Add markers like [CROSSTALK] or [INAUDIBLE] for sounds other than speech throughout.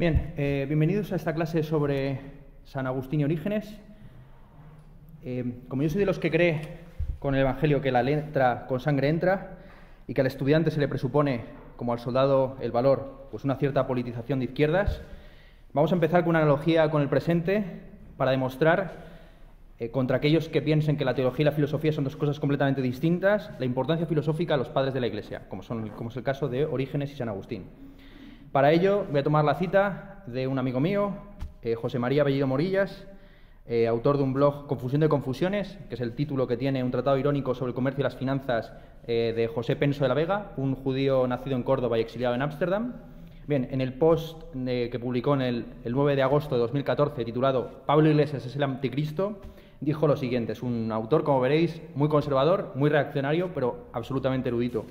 Bien, eh, bienvenidos a esta clase sobre San Agustín y Orígenes. Eh, como yo soy de los que cree con el Evangelio que la letra con sangre entra y que al estudiante se le presupone, como al soldado, el valor, pues una cierta politización de izquierdas, vamos a empezar con una analogía con el presente para demostrar eh, contra aquellos que piensen que la teología y la filosofía son dos cosas completamente distintas, la importancia filosófica a los padres de la Iglesia, como, son, como es el caso de Orígenes y San Agustín. Para ello voy a tomar la cita de un amigo mío, eh, José María Bellido Morillas, eh, autor de un blog Confusión de Confusiones, que es el título que tiene un tratado irónico sobre el comercio y las finanzas eh, de José Penso de la Vega, un judío nacido en Córdoba y exiliado en Ámsterdam. Bien, en el post que publicó en el, el 9 de agosto de 2014, titulado Pablo Iglesias es el anticristo, dijo lo siguiente, es un autor, como veréis, muy conservador, muy reaccionario, pero absolutamente erudito.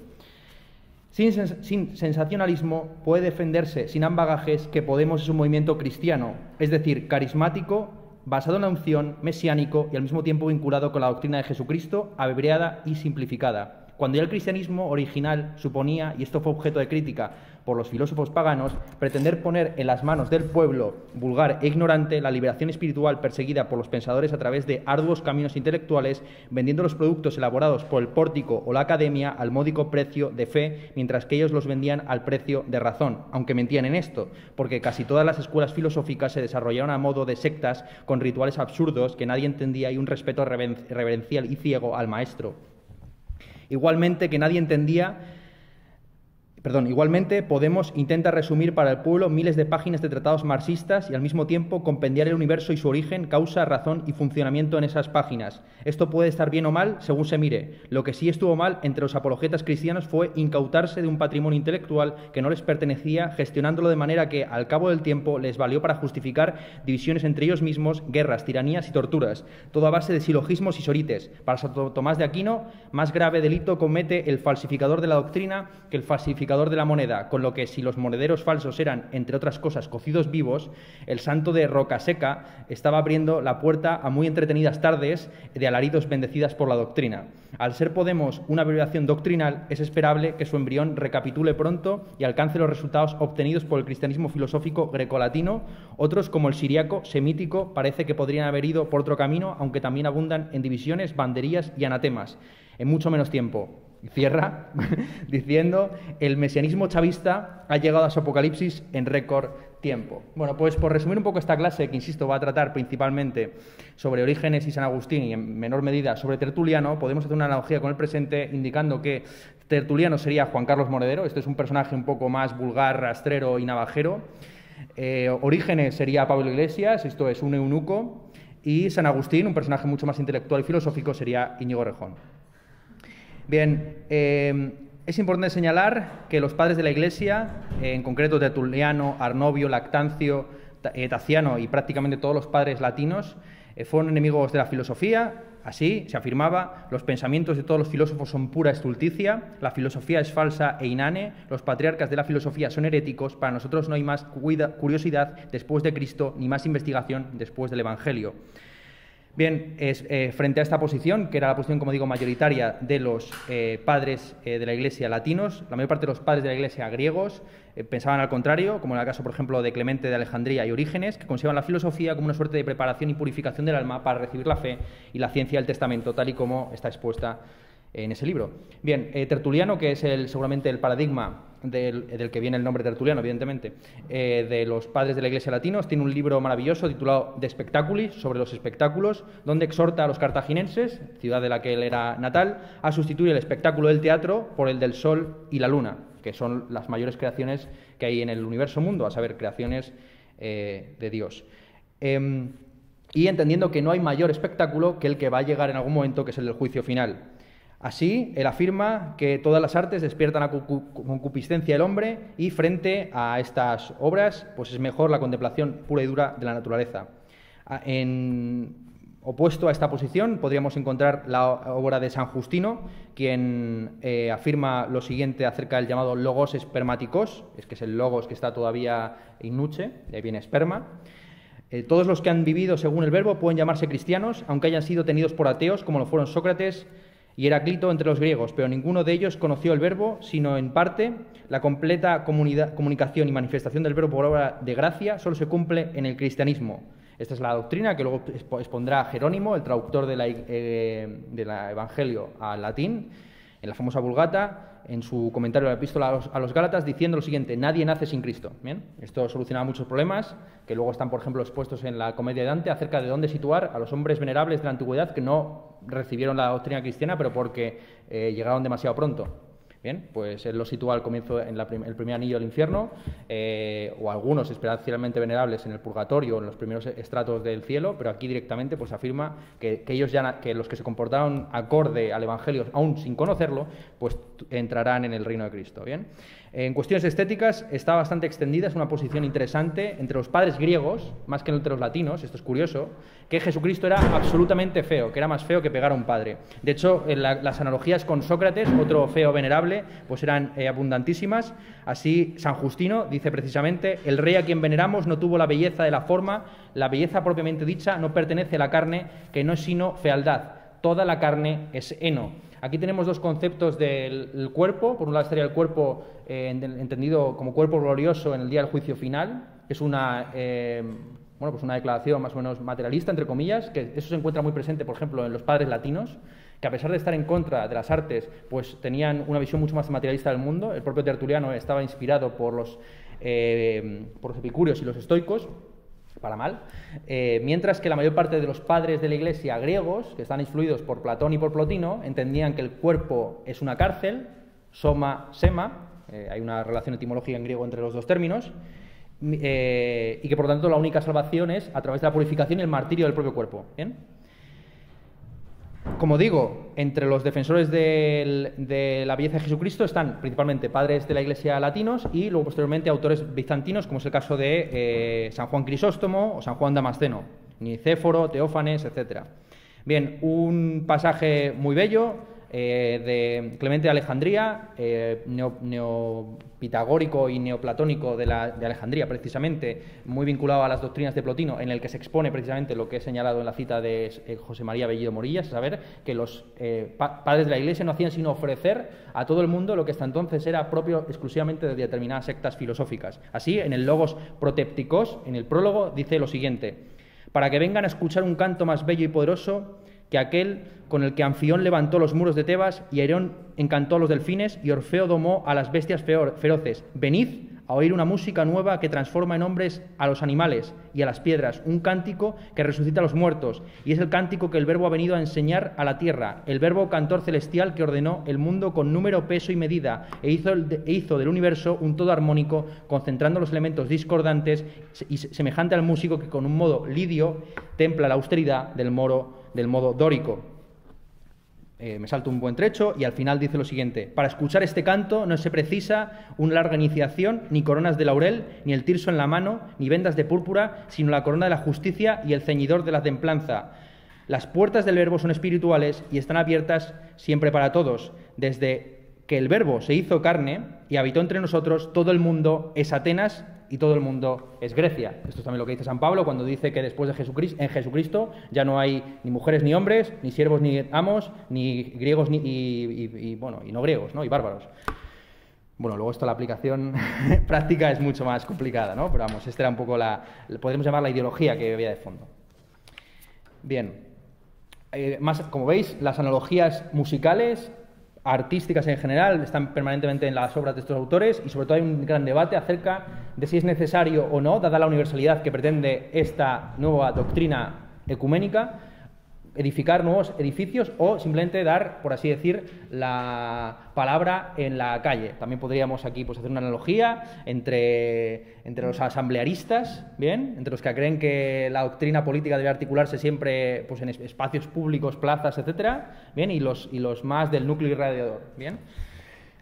Sin, sensacionalismo puede defenderse sin ambagajes que Podemos es un movimiento cristiano, es decir, carismático, basado en la unción, mesiánico y al mismo tiempo vinculado con la doctrina de Jesucristo, abreviada y simplificada. Cuando ya el cristianismo original suponía, y esto fue objeto de crítica por los filósofos paganos, pretender poner en las manos del pueblo vulgar e ignorante la liberación espiritual perseguida por los pensadores a través de arduos caminos intelectuales, vendiendo los productos elaborados por el pórtico o la academia al módico precio de fe, mientras que ellos los vendían al precio de razón, aunque mentían en esto, porque casi todas las escuelas filosóficas se desarrollaron a modo de sectas con rituales absurdos que nadie entendía y un respeto reverencial y ciego al maestro. Igualmente que nadie entendía Perdón, igualmente Podemos intenta resumir para el pueblo miles de páginas de tratados marxistas y al mismo tiempo compendiar el universo y su origen, causa, razón y funcionamiento en esas páginas. Esto puede estar bien o mal según se mire. Lo que sí estuvo mal entre los apologetas cristianos fue incautarse de un patrimonio intelectual que no les pertenecía, gestionándolo de manera que al cabo del tiempo les valió para justificar divisiones entre ellos mismos, guerras, tiranías y torturas, todo a base de silogismos y sorites. Para Santo Tomás de Aquino, más grave delito comete el falsificador de la doctrina que el falsificador de la moneda, con lo que si los monederos falsos eran, entre otras cosas, cocidos vivos, el santo de Rocaseca estaba abriendo la puerta a muy entretenidas tardes de alaridos bendecidas por la doctrina. Al ser Podemos una abreviación doctrinal, es esperable que su embrión recapitule pronto y alcance los resultados obtenidos por el cristianismo filosófico grecolatino. Otros, como el siriaco semítico, parece que podrían haber ido por otro camino, aunque también abundan en divisiones, banderías y anatemas, en mucho menos tiempo. Cierra [LAUGHS] diciendo, el mesianismo chavista ha llegado a su apocalipsis en récord tiempo. Bueno, pues por resumir un poco esta clase, que insisto va a tratar principalmente sobre Orígenes y San Agustín y en menor medida sobre Tertuliano, podemos hacer una analogía con el presente indicando que Tertuliano sería Juan Carlos Monedero, este es un personaje un poco más vulgar, rastrero y navajero. Eh, Orígenes sería Pablo Iglesias, esto es un eunuco, y San Agustín, un personaje mucho más intelectual y filosófico, sería Íñigo Rejón. Bien, eh, es importante señalar que los padres de la Iglesia, eh, en concreto Tertuliano, Arnovio, Lactancio, eh, Taciano y prácticamente todos los padres latinos, fueron enemigos de la filosofía. Así se afirmaba, los pensamientos de todos los filósofos son pura estulticia, la filosofía es falsa e inane, los patriarcas de la filosofía son heréticos, para nosotros no hay más curiosidad después de Cristo ni más investigación después del Evangelio. Bien, es, eh, frente a esta posición, que era la posición, como digo, mayoritaria de los eh, padres eh, de la Iglesia latinos, la mayor parte de los padres de la Iglesia griegos pensaban al contrario, como en el caso, por ejemplo, de Clemente de Alejandría y Orígenes, que consideraban la filosofía como una suerte de preparación y purificación del alma para recibir la fe y la ciencia del testamento, tal y como está expuesta en ese libro. Bien, Tertuliano, que es el, seguramente el paradigma del, que viene el nombre tertuliano, evidentemente, eh, de los padres de la Iglesia latinos, tiene un libro maravilloso titulado De Spectaculis, sobre los espectáculos, donde exhorta a los cartaginenses, ciudad de la que él era natal, a sustituir el espectáculo del teatro por el del sol y la luna, que son las mayores creaciones que hay en el universo mundo, a saber, creaciones eh, de Dios. Em, y entendiendo que no hay mayor espectáculo que el que va a llegar en algún momento, que es el del juicio final. Así, él afirma que todas las artes despiertan la concupiscencia del hombre y frente a estas obras, pues es mejor la contemplación pura y dura de la naturaleza. En opuesto a esta posición podríamos encontrar la obra de San Justino, quien eh, afirma lo siguiente acerca del llamado logos espermáticos, es que es el logos que está todavía in nuce, de ahí viene esperma. Eh, todos los que han vivido según el verbo pueden llamarse cristianos, aunque hayan sido tenidos por ateos, como lo fueron Sócrates, y Heraclito entre los griegos, pero ninguno de ellos conoció el verbo, sino en parte la completa comunicación y manifestación del verbo por obra de gracia solo se cumple en el cristianismo. Esta es la doctrina que luego expondrá Jerónimo, el traductor de la, eh, Evangelio al latín, en la famosa Vulgata, en su comentario de la epístola a los, Gálatas, diciendo lo siguiente, nadie nace sin Cristo. ¿Bien? Esto solucionaba muchos problemas, que luego están, por ejemplo, expuestos en la comedia de Dante, acerca de dónde situar a los hombres venerables de la antigüedad que no recibieron la doctrina cristiana, pero porque eh, llegaron demasiado pronto. Bien, pues él lo sitúa al comienzo en el primer anillo del infierno, eh, o algunos especialmente venerables en el purgatorio, en los primeros estratos del cielo, pero aquí directamente pues afirma que, ellos ya, que los que se comportaron acorde al Evangelio, aún sin conocerlo, pues entrarán en el reino de Cristo. Bien. En cuestiones estéticas está bastante extendida, es una posición interesante entre los padres griegos, más que entre los latinos, esto es curioso, que Jesucristo era absolutamente feo, que era más feo que pegar a un padre. De hecho, las analogías con Sócrates, otro feo venerable, pues eran eh, abundantísimas. Así, San Justino dice precisamente, el rey a quien veneramos no tuvo la belleza de la forma, la belleza propiamente dicha no pertenece a la carne, que no es sino fealdad, toda la carne es heno. Aquí tenemos dos conceptos del cuerpo. Por un lado estaría el cuerpo eh, entendido como cuerpo glorioso en el día del juicio final, que es una, eh, bueno, pues una declaración más o menos materialista, entre comillas, que eso se encuentra muy presente, por ejemplo, en los padres latinos, que a pesar de estar en contra de las artes, pues tenían una visión mucho más materialista del mundo. El propio Tertuliano estaba inspirado por los, eh, por los epicúreos y los estoicos para mal, eh, mientras que la mayor parte de los padres de la Iglesia griegos, que están influidos por Platón y por Plotino, entendían que el cuerpo es una cárcel, soma, sema, eh, hay una relación etimológica en griego entre los dos términos, eh, y que por lo tanto la única salvación es a través de la purificación y el martirio del propio cuerpo. Como digo, entre los defensores de la belleza de Jesucristo están principalmente padres de la Iglesia latinos y luego posteriormente autores bizantinos, como es el caso de eh, San Juan Crisóstomo o San Juan Damasceno, Nicéforo, Teófanes, etc. Bien, un pasaje muy bello eh, de Clemente de Alejandría, eh, neopitagórico y neoplatónico de, Alejandría, precisamente, muy vinculado a las doctrinas de Plotino, en el que se expone precisamente lo que he señalado en la cita de eh, José María Bellido Morillas, es saber que los padres de la Iglesia no hacían sino ofrecer a todo el mundo lo que hasta entonces era propio exclusivamente de determinadas sectas filosóficas. Así, en el Logos Protépticos, en el prólogo, dice lo siguiente, para que vengan a escuchar un canto más bello y poderoso, que aquel con el que Anfión levantó los muros de Tebas y Aerón encantó a los delfines y Orfeo domó a las bestias feroces. Venid a oír una música nueva que transforma en hombres a los animales y a las piedras, un cántico que resucita a los muertos, y es el cántico que el Verbo ha venido a enseñar a la tierra, el Verbo cantor celestial que ordenó el mundo con número, peso y medida, e hizo, e hizo del universo un todo armónico, concentrando los elementos discordantes y semejante al músico que con un modo lidio templa la austeridad del moro del modo dórico. Eh, me salto un buen trecho y al final dice lo siguiente, para escuchar este canto no se precisa una larga iniciación, ni coronas de laurel, ni el tirso en la mano, ni vendas de púrpura, sino la corona de la justicia y el ceñidor de la templanza. Las puertas del verbo son espirituales y están abiertas siempre para todos. Desde que el verbo se hizo carne y habitó entre nosotros, todo el mundo es Atenas y todo el mundo es Grecia. Esto es también lo que dice San Pablo cuando dice que después de Jesucristo, en Jesucristo ya no hay ni mujeres ni hombres, ni siervos ni amos, ni griegos ni, y, bueno, y no griegos, ¿no? y bárbaros. Bueno, luego esto la aplicación [LAUGHS] práctica es mucho más complicada, ¿no? Pero vamos, esta era un poco la, podemos llamar la ideología que había de fondo. Bien, eh, más, como veis, las analogías musicales artísticas en general están permanentemente en las obras de estos autores y sobre todo hay un gran debate acerca de si es necesario o no, dada la universalidad que pretende esta nueva doctrina ecuménica, edificar nuevos edificios o simplemente dar, por así decir, la palabra en la calle. También podríamos aquí pues, hacer una analogía entre, entre los asamblearistas, ¿bien? entre los que creen que la doctrina política debe articularse siempre pues, en espacios públicos, plazas, etcétera, ¿bien? Y, los, y los más del núcleo irradiador. ¿bien?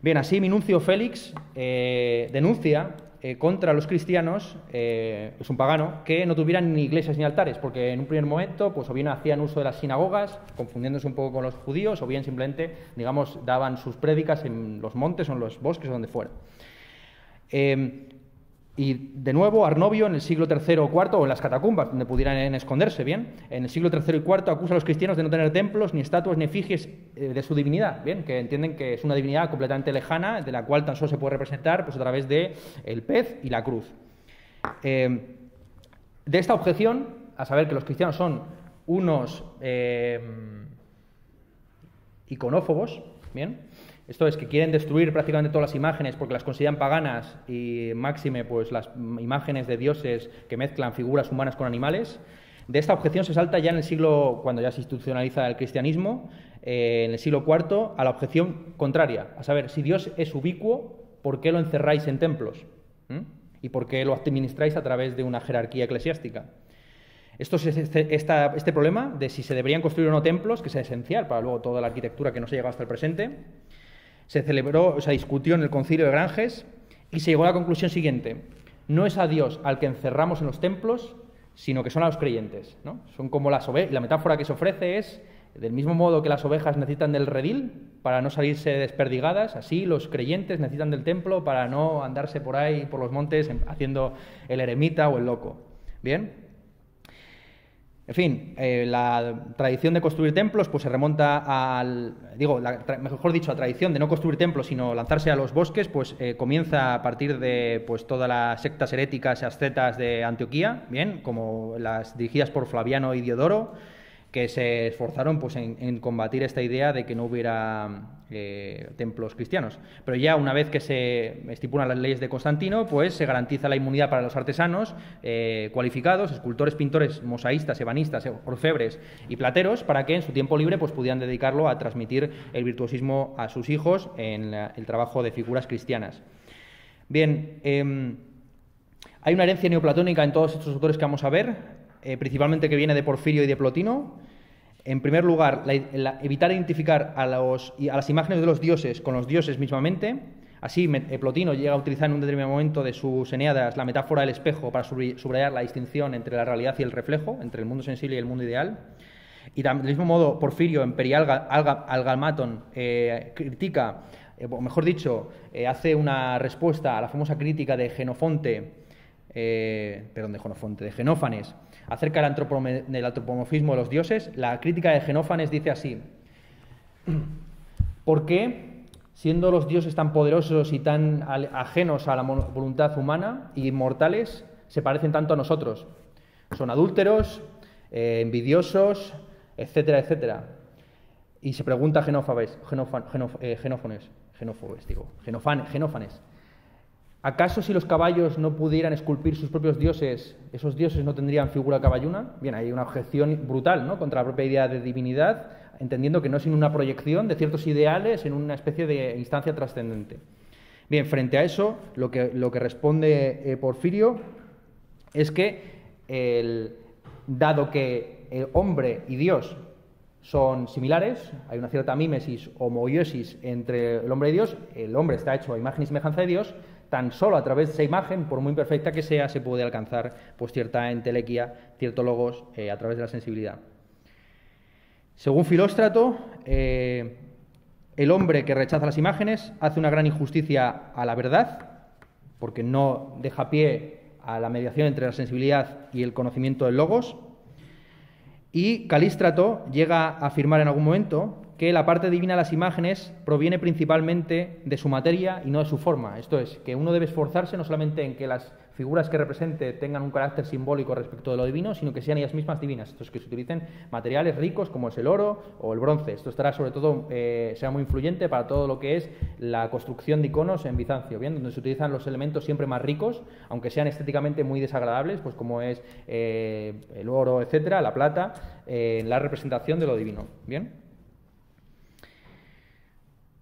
Bien, así Minuncio Félix eh, denuncia eh, contra los cristianos, eh, es un pagano, que no tuvieran ni iglesias ni altares, porque en un primer momento, pues o bien hacían uso de las sinagogas, confundiéndose un poco con los judíos, o bien simplemente, digamos, daban sus prédicas en los montes o en los bosques o donde fuera. Eh, Y de nuevo, Arnovio en el siglo III o IV, o en las catacumbas, donde pudieran esconderse bien, en el siglo III y IV acusa a los cristianos de no tener templos, ni estatuas, ni efigies eh, de su divinidad, bien, que entienden que es una divinidad completamente lejana, de la cual tan solo se puede representar pues, a través de el pez y la cruz. Eh, de esta objeción, a saber que los cristianos son unos eh, iconófobos, bien, esto es que quieren destruir prácticamente todas las imágenes porque las consideran paganas y máxime pues las imágenes de dioses que mezclan figuras humanas con animales. De esta objeción se salta ya en el siglo, cuando ya se institucionaliza el cristianismo, eh, en el siglo IV, a la objeción contraria, a saber, si Dios es ubicuo, ¿por qué lo encerráis en templos? ¿Mm? ¿Y por qué lo administráis a través de una jerarquía eclesiástica? Esto es este, este problema de si se deberían construir o no templos, que es esencial para luego toda la arquitectura que no se ha llegado hasta el presente, se celebró, se discutió en el concilio de Granges y se llegó a la conclusión siguiente. No es a Dios al que encerramos en los templos, sino que son a los creyentes. ¿no? Son como las ovejas. La metáfora que se ofrece es, del mismo modo que las ovejas necesitan del redil para no salirse desperdigadas, así los creyentes necesitan del templo para no andarse por ahí, por los montes, haciendo el eremita o el loco. ¿Bien? En fin, eh, la tradición de construir templos pues se remonta al, digo, mejor dicho, la tradición de no construir templos sino lanzarse a los bosques, pues eh, comienza a partir de pues todas las sectas heréticas y ascetas de Antioquía, bien, como las dirigidas por Flaviano y Diodoro, que se esforzaron pues, en, combatir esta idea de que no hubiera eh, templos cristianos. Pero ya una vez que se estipulan las leyes de Constantino, pues se garantiza la inmunidad para los artesanos eh, cualificados, escultores, pintores, mosaístas, ebanistas, orfebres y plateros, para que en su tiempo libre pues, pudieran dedicarlo a transmitir el virtuosismo a sus hijos en el trabajo de figuras cristianas. Bien, em, hay una herencia neoplatónica en todos estos autores que vamos a ver. Eh, principalmente que viene de Porfirio y de Plotino. En primer lugar, evitar identificar a, los, a las imágenes de los dioses con los dioses mismamente. Así, eh, Plotino llega a utilizar en un determinado momento de sus Eneadas la metáfora del espejo para subrayar la distinción entre la realidad y el reflejo, entre el mundo sensible y el mundo ideal. Y del mismo modo, Porfirio en Perialgalmaton eh, critica, o mejor dicho, hace una respuesta a la famosa crítica de Genofonte, perdón, de Genofonte, de Genófanes, acerca del, antropomorfismo de los dioses, la crítica de Genófanes dice así, ¿por qué, siendo los dioses tan poderosos y tan ajenos a la voluntad humana y inmortales, se parecen tanto a nosotros? Son adúlteros, eh, envidiosos, etcétera, etcétera. Y se pregunta Genófanes, eh, Genófanes, digo, Genófanes, ¿Acaso si los caballos no pudieran esculpir sus propios dioses, esos dioses no tendrían figura caballuna? Bien, hay una objeción brutal ¿no? contra la propia idea de divinidad, entendiendo que no es sino una proyección de ciertos ideales en una especie de instancia trascendente. Bien, frente a eso, lo que, lo que responde eh, Porfirio es que, dado que el hombre y Dios son similares, hay una cierta mímesis, homoiosis entre el hombre y Dios, el hombre está hecho a imagen y semejanza de Dios, tan solo a través de esa imagen, por muy imperfecta que sea, se puede alcanzar pues, cierta entelequia, ciertos logos eh, a través de la sensibilidad. Según Filóstrato, eh, el hombre que rechaza las imágenes hace una gran injusticia a la verdad, porque no deja pie a la mediación entre la sensibilidad y el conocimiento del logos. Y Calístrato llega a afirmar en algún momento que la parte divina de las imágenes proviene principalmente de su materia y no de su forma. Esto es, que uno debe esforzarse no solamente en que las figuras que represente tengan un carácter simbólico respecto de lo divino, sino que sean ellas mismas divinas. Esto es, que se utilicen materiales ricos como es el oro o el bronce. Esto estará sobre todo, eh, será muy influyente para todo lo que es la construcción de iconos en Bizancio, ¿bien? donde se utilizan los elementos siempre más ricos, aunque sean estéticamente muy desagradables, pues como es eh, el oro, etcétera, la plata, eh, en la representación de lo divino. ¿Bien?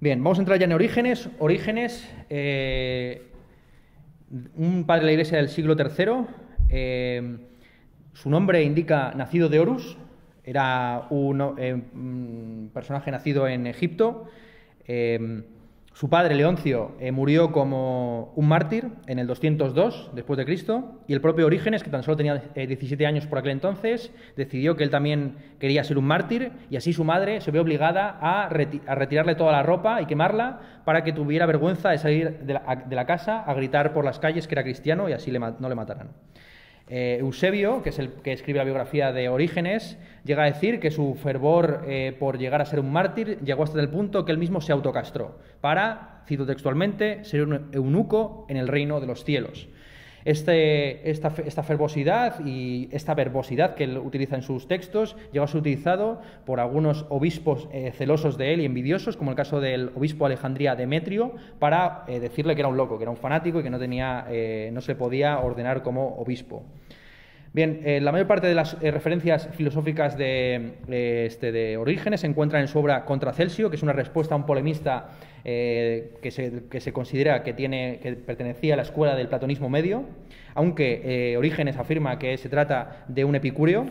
Bien, vamos a entrar ya en Orígenes. Orígenes, eh, un padre de la iglesia del siglo III. Eh, su nombre indica nacido de Horus. Era un, eh, personaje nacido en Egipto. Su padre, Leoncio, eh, murió como un mártir en el 202 después de Cristo y el propio Orígenes, que tan solo tenía 17 eh, años por aquel entonces, decidió que él también quería ser un mártir y así su madre se vio obligada a, retirarle toda la ropa y quemarla para que tuviera vergüenza de salir de la, casa a gritar por las calles que era cristiano y así no le mataran. Eh, Eusebio, que es el que escribe la biografía de Orígenes, llega a decir que su fervor eh, por llegar a ser un mártir llegó hasta el punto que él mismo se autocastró para, cito textualmente, ser un eunuco en el reino de los cielos. Este, esta, fervosidad y esta verbosidad que él utiliza en sus textos llegó a ser utilizado por algunos obispos eh, celosos de él y envidiosos, como el caso del obispo Alejandría Demetrio, para eh, decirle que era un loco, que era un fanático y que no, tenía, eh, no se podía ordenar como obispo. Bien, la mayor parte de las referencias filosóficas de, este, de Orígenes se encuentran en su obra Contra Celsio, que es una respuesta a un polemista eh, que, se, considera que, tiene, que pertenecía a la escuela del platonismo medio, aunque eh, Orígenes afirma que se trata de un epicúreo.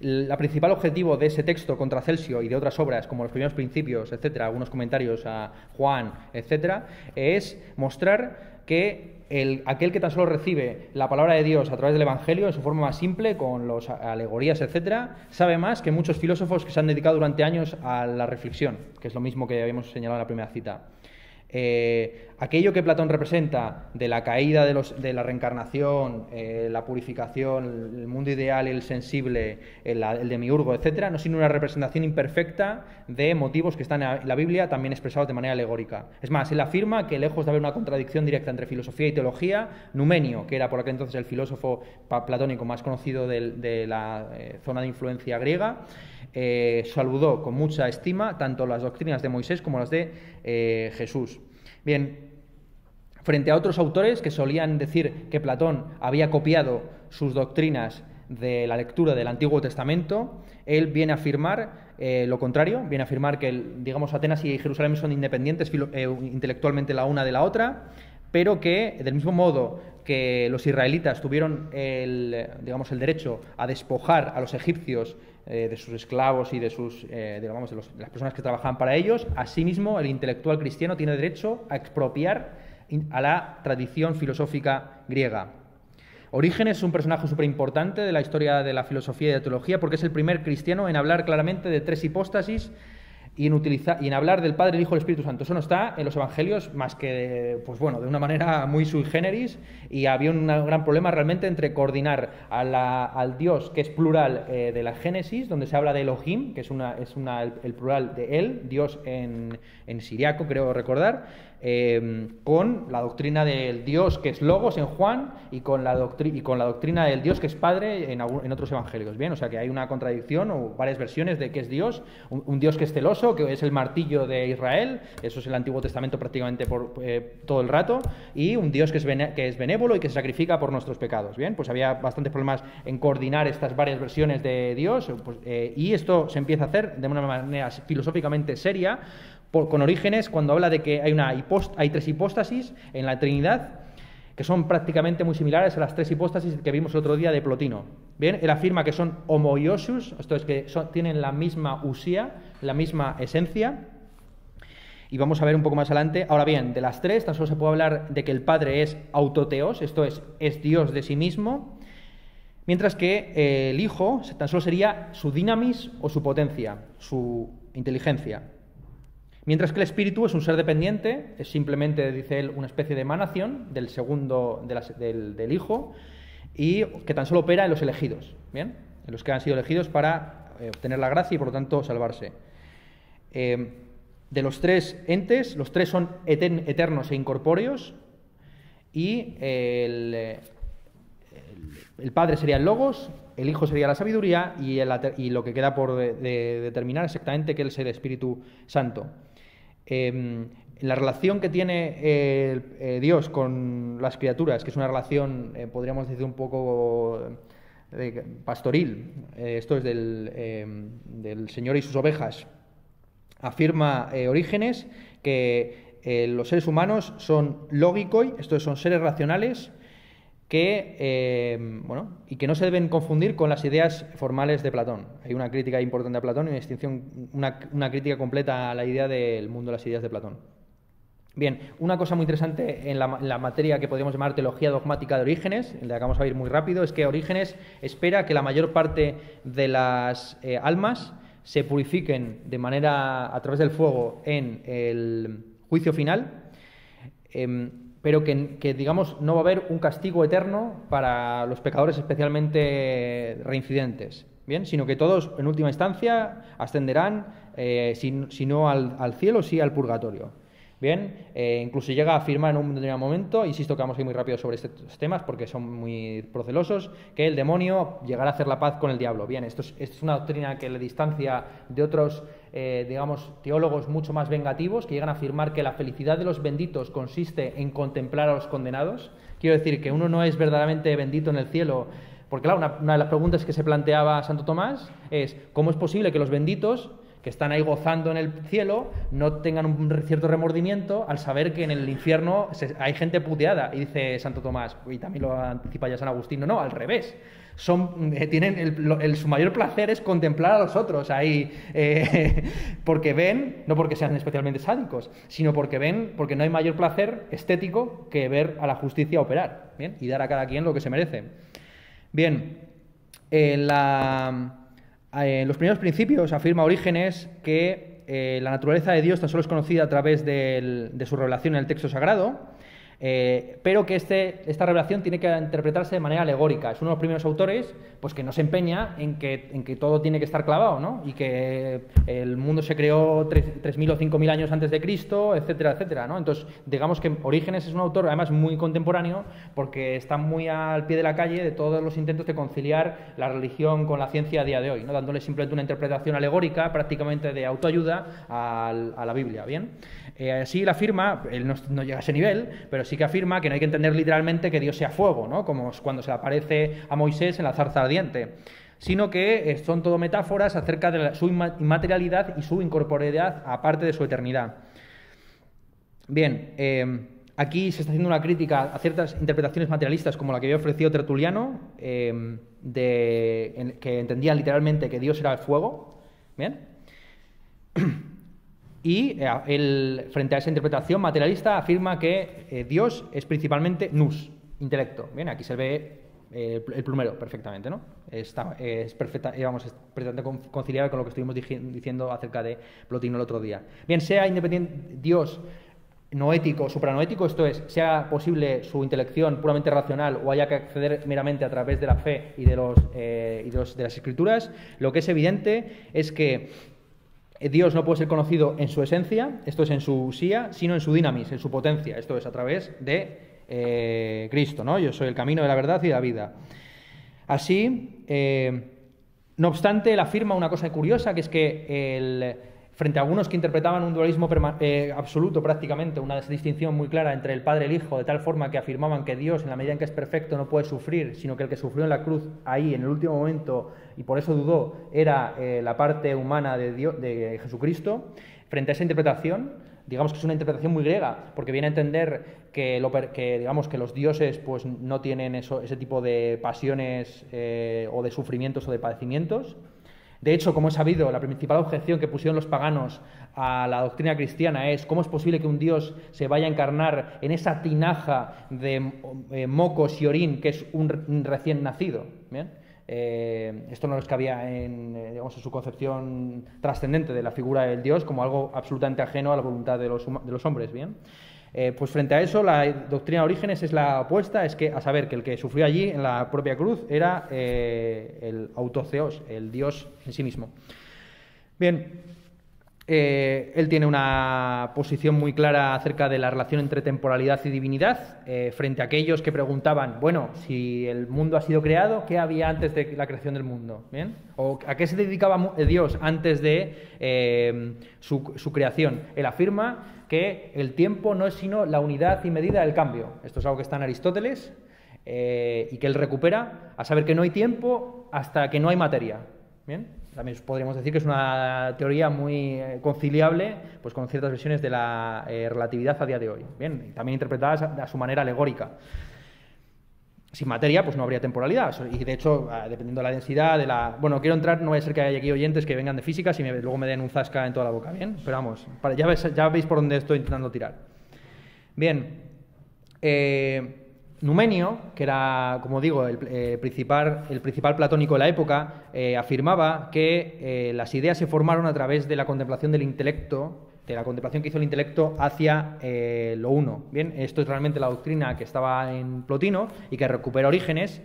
El principal objetivo de ese texto contra Celsio y de otras obras, como los primeros principios, etcétera, algunos comentarios a Juan, etcétera, es mostrar que aquel que tan solo recibe la palabra de Dios a través del Evangelio en su forma más simple, con las alegorías, etcétera, sabe más que muchos filósofos que se han dedicado durante años a la reflexión, que es lo mismo que habíamos señalado en la primera cita. Eh, aquello que Platón representa de la caída de, los, de la reencarnación, eh, la purificación, el mundo ideal el sensible, el, el demiurgo, etc., no sino una representación imperfecta de motivos que están en la Biblia también expresados de manera alegórica. Es más, él afirma que lejos de haber una contradicción directa entre filosofía y teología, Numenio, que era por aquel entonces el filósofo platónico más conocido de, la eh, zona de influencia griega, saludó con mucha estima tanto las doctrinas de Moisés como las de Jesús. Bien, frente a otros autores que solían decir que Platón había copiado sus doctrinas de la lectura del Antiguo Testamento, él viene a afirmar eh, lo contrario, viene a afirmar que, digamos, Atenas y Jerusalén son independientes eh, intelectualmente la una de la otra, pero que, del mismo modo que los israelitas tuvieron el, digamos, el derecho a despojar a los egipcios eh, de sus esclavos y de, sus, eh, digamos, de, las personas que trabajaban para ellos, asimismo el intelectual cristiano tiene derecho a expropiar a la tradición filosófica griega. Orígenes es un personaje súper importante de la historia de la filosofía y de la teología porque es el primer cristiano en hablar claramente de tres hipóstasis y en, y en hablar del Padre, el Hijo y el Espíritu Santo. Eso no está en los Evangelios más que, pues bueno, de una manera muy sui generis y había un gran problema realmente entre coordinar al Dios, que es plural eh, de la Génesis, donde se habla de Elohim, que es, una, es una, el, plural de Él, Dios en, en siriaco, creo recordar, Em, con la doctrina del Dios que es Logos en Juan y con la, y con la doctrina del Dios que es Padre en, en, otros evangelios. Bien, o sea que hay una contradicción o varias versiones de qué es Dios. Un, Dios que es celoso, que es el martillo de Israel, eso es el Antiguo Testamento prácticamente por eh, todo el rato, y un Dios que es, que es benévolo y que se sacrifica por nuestros pecados. Bien, pues había bastantes problemas en coordinar estas varias versiones de Dios, pues, eh, y esto se empieza a hacer de una manera filosóficamente seria con Orígenes cuando habla de que hay, tres hipóstasis en la Trinidad que son prácticamente muy similares a las tres hipóstasis que vimos el otro día de Plotino. Bien, él afirma que son homoiosus, esto es que tienen la misma usía, la misma esencia. Y vamos a ver un poco más adelante. Ahora bien, de las tres, tan solo se puede hablar de que el Padre es autoteos, esto es, es Dios de sí mismo, mientras que eh, el Hijo tan solo sería su dinamis o su potencia, su inteligencia. Mientras que el espíritu es un ser dependiente, es simplemente, dice él, una especie de emanación del segundo, del, Hijo, y que tan solo opera en los elegidos, ¿bien? En los que han sido elegidos para eh, obtener la gracia y por lo tanto salvarse. Eh, de los tres entes, los tres son eternos e incorpóreos, y el, Padre sería el Logos, el Hijo sería la sabiduría, y, lo que queda por determinar exactamente que es el Espíritu Santo. Em, la relación que tiene eh, Dios con las criaturas, que es una relación, eh, podríamos decir, un poco eh, pastoril, esto es em, del, Señor y sus ovejas, afirma Orígenes que los seres humanos son lógicos, estos son seres racionales, que, eh, bueno, y que no se deben confundir con las ideas formales de Platón. Hay una crítica importante a Platón y una, distinción, una, crítica completa a la idea del mundo de las ideas de Platón. Bien, una cosa muy interesante en la, materia que podríamos llamar teología dogmática de Orígenes, en la que vamos a ir muy rápido, es que Orígenes espera que la mayor parte de las eh, almas se purifiquen de manera a través del fuego en el juicio final, em, pero que, digamos no va a haber un castigo eterno para los pecadores especialmente reincidentes, bien, sino que todos en última instancia ascenderán, eh, si, no al, al cielo, sí al purgatorio. Bien, eh, incluso llega a afirmar en un determinado momento, insisto que vamos a ir muy rápido sobre estos temas porque son muy procelosos, que el demonio llegará a hacer la paz con el diablo. Bien, esto es, una doctrina que le distancia de otros, eh, digamos, teólogos mucho más vengativos que llegan a afirmar que la felicidad de los benditos consiste en contemplar a los condenados. Quiero decir que uno no es verdaderamente bendito en el cielo porque claro, una, de las preguntas que se planteaba Santo Tomás es, ¿cómo es posible que los benditos que están ahí gozando en el cielo no tengan un cierto remordimiento al saber que en el infierno hay gente puteada. Y dice Santo Tomás, y también lo anticipa ya San Agustín, no, no, al revés. Son, eh, tienen el, su mayor placer es contemplar a los otros ahí, eh, [LAUGHS] porque ven, no porque sean especialmente sádicos, sino porque ven, porque no hay mayor placer estético que ver a la justicia operar, ¿bien? Y dar a cada quien lo que se merece. Bien, en la eh, en los primeros principios afirma Orígenes que eh, la naturaleza de Dios tan solo es conocida a través de su revelación en el texto sagrado eh, pero que este, esta revelación tiene que interpretarse de manera alegórica. Es uno de los primeros autores pues, que no se empeña en que, todo tiene que estar clavado, ¿no? y que el mundo se creó 3.000 o 5.000 años antes de Cristo, etcétera, etcétera. ¿no? Entonces, digamos que Orígenes es un autor además muy contemporáneo porque está muy al pie de la calle de todos los intentos de conciliar la religión con la ciencia a día de hoy, ¿no? dándole simplemente una interpretación alegórica, prácticamente de autoayuda, a, la Biblia. ¿bien? Eh, así la afirma, él no, no llega a ese nivel, pero sí que afirma que no hay que entender literalmente que Dios sea fuego, ¿no? como cuando se aparece a Moisés en la zarza ardiente, sino que eh, son todo metáforas acerca de su inmaterialidad y su incorporeidad aparte de su eternidad. Bien, eh, aquí se está haciendo una crítica a ciertas interpretaciones materialistas como la que había ofrecido Tertuliano, eh, de, que entendían literalmente que Dios era el fuego. Bien. [CLEARS THROAT] Y eh, frente a esa interpretación materialista afirma que eh, Dios es principalmente nous, intelecto. Bien, aquí se ve eh, el plumero perfectamente, ¿no? Está, es perfecta, digamos, es perfectamente conciliable con lo que estuvimos diciendo acerca de Plotino el otro día. Bien, sea independiente Dios noético supranoético, esto es, sea posible su intelección puramente racional o haya que acceder meramente a través de la fe y de, los, y de las escrituras, lo que es evidente es que eh, Dios no puede ser conocido en su esencia, esto es en su usía, sino en su dinamis, en su potencia, esto es a través de eh, Cristo, ¿no? Yo soy el camino de la verdad y la vida. Así, eh, no obstante, él afirma una cosa curiosa, que es que el, frente a algunos que interpretaban un dualismo eh, absoluto prácticamente, una distinción muy clara entre el Padre y el Hijo, de tal forma que afirmaban que Dios, en la medida en que es perfecto, no puede sufrir, sino que el que sufrió en la cruz ahí, en el último momento, y por eso dudó, era eh, la parte humana de, Jesucristo. Frente a esa interpretación, digamos que es una interpretación muy griega, porque viene a entender que, digamos, que los dioses pues, no tienen ese tipo de pasiones eh, o de sufrimientos o de padecimientos, de hecho, como he sabido, la principal objeción que pusieron los paganos a la doctrina cristiana es cómo es posible que un Dios se vaya a encarnar en esa tinaja de eh, mocos y orín que es un recién nacido. Eh, esto no les cabía en, eh, en su concepción trascendente de la figura del Dios como algo absolutamente ajeno a la voluntad de los, de los hombres. ¿bien? Eh, pues frente a eso, la doctrina de Orígenes es la opuesta, es que a saber que el que sufrió allí en la propia cruz era eh, el autoceos, el Dios en sí mismo. Bien, eh, él tiene una posición muy clara acerca de la relación entre temporalidad y divinidad, frente a aquellos que preguntaban, bueno, si el mundo ha sido creado, ¿qué había antes de la creación del mundo? ¿Bien? ¿O a qué se dedicaba Dios antes de su, su creación? Él afirma que el tiempo no es sino la unidad y medida del cambio. Esto es algo que está en Aristóteles eh, y que él recupera, a saber que no hay tiempo hasta que no hay materia. ¿Bien? También podríamos decir que es una teoría muy eh, conciliable pues, con ciertas versiones de la eh, relatividad a día de hoy. Bien, también interpretadas a su manera alegórica sin materia, pues no habría temporalidad. Y de hecho, ah, dependiendo de la densidad, de la. Bueno, quiero entrar, no voy a ser que haya aquí oyentes que vengan de física y luego me den un zasca en toda la boca, ¿bien? Pero vamos, ya, ya veis por dónde estoy intentando tirar. Bien, eh, Numenio, que era, como digo, el, eh, principal, el principal, platónico de la época, eh, afirmaba que las ideas se formaron a través de la contemplación del intelecto, de la contemplación que hizo el intelecto hacia lo uno. Bien, esto es realmente la doctrina que estaba en Plotino y que recupera orígenes,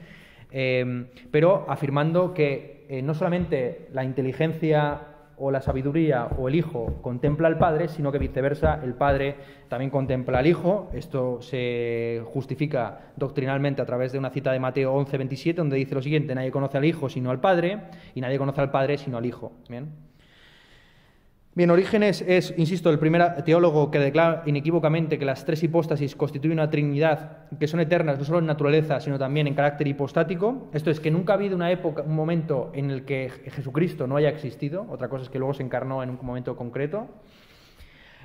pero afirmando que no solamente la inteligencia o la sabiduría o el hijo contempla al padre, sino que viceversa, el padre también contempla al hijo. Esto se justifica doctrinalmente a través de una cita de Mateo 11, 27, donde dice lo siguiente, nadie conoce al hijo sino al padre, y nadie conoce al padre sino al hijo. ¿Bien? Bien, Orígenes es, insisto, el primer teólogo que declara inequívocamente que las tres hipóstasis constituyen una trinidad que son eternas no solo en naturaleza, sino también en carácter hipostático. Esto es que nunca ha habido una época, un momento en el que Jesucristo no haya existido, otra cosa es que luego se encarnó en un momento concreto.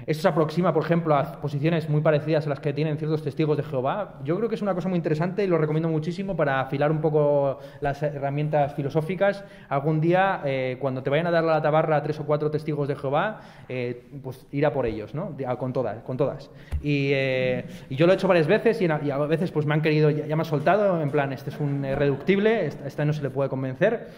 Esto se aproxima, por ejemplo, a posiciones muy parecidas a las que tienen ciertos testigos de Jehová. Yo creo que es una cosa muy interesante y lo recomiendo muchísimo para afilar un poco las herramientas filosóficas. Algún día, eh, cuando te vayan a dar la tabarra a tres o cuatro testigos de Jehová, eh, pues ir por ellos, ¿no? Con todas. Con todas. Eh, y, yo lo he hecho varias veces y, a veces pues me han querido, ya, me han soltado, en plan, este es un reductible, esta no se le puede convencer.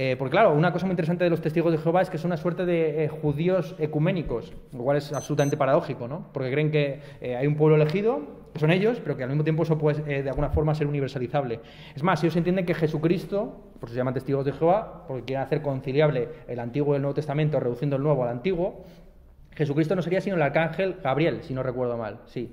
Eh, porque claro, una cosa muy interesante de los testigos de Jehová es que son una suerte de eh, judíos ecuménicos, lo cual es absolutamente paradójico, ¿no? Porque creen que eh, hay un pueblo elegido, que son ellos, pero que al mismo tiempo eso puede de alguna forma ser universalizable. Es más, ellos entienden que Jesucristo, por eso se llaman testigos de Jehová, porque quieren hacer conciliable el Antiguo y el Nuevo Testamento, reduciendo el Nuevo al Antiguo, Jesucristo no sería sino el arcángel Gabriel, si no recuerdo mal, sí,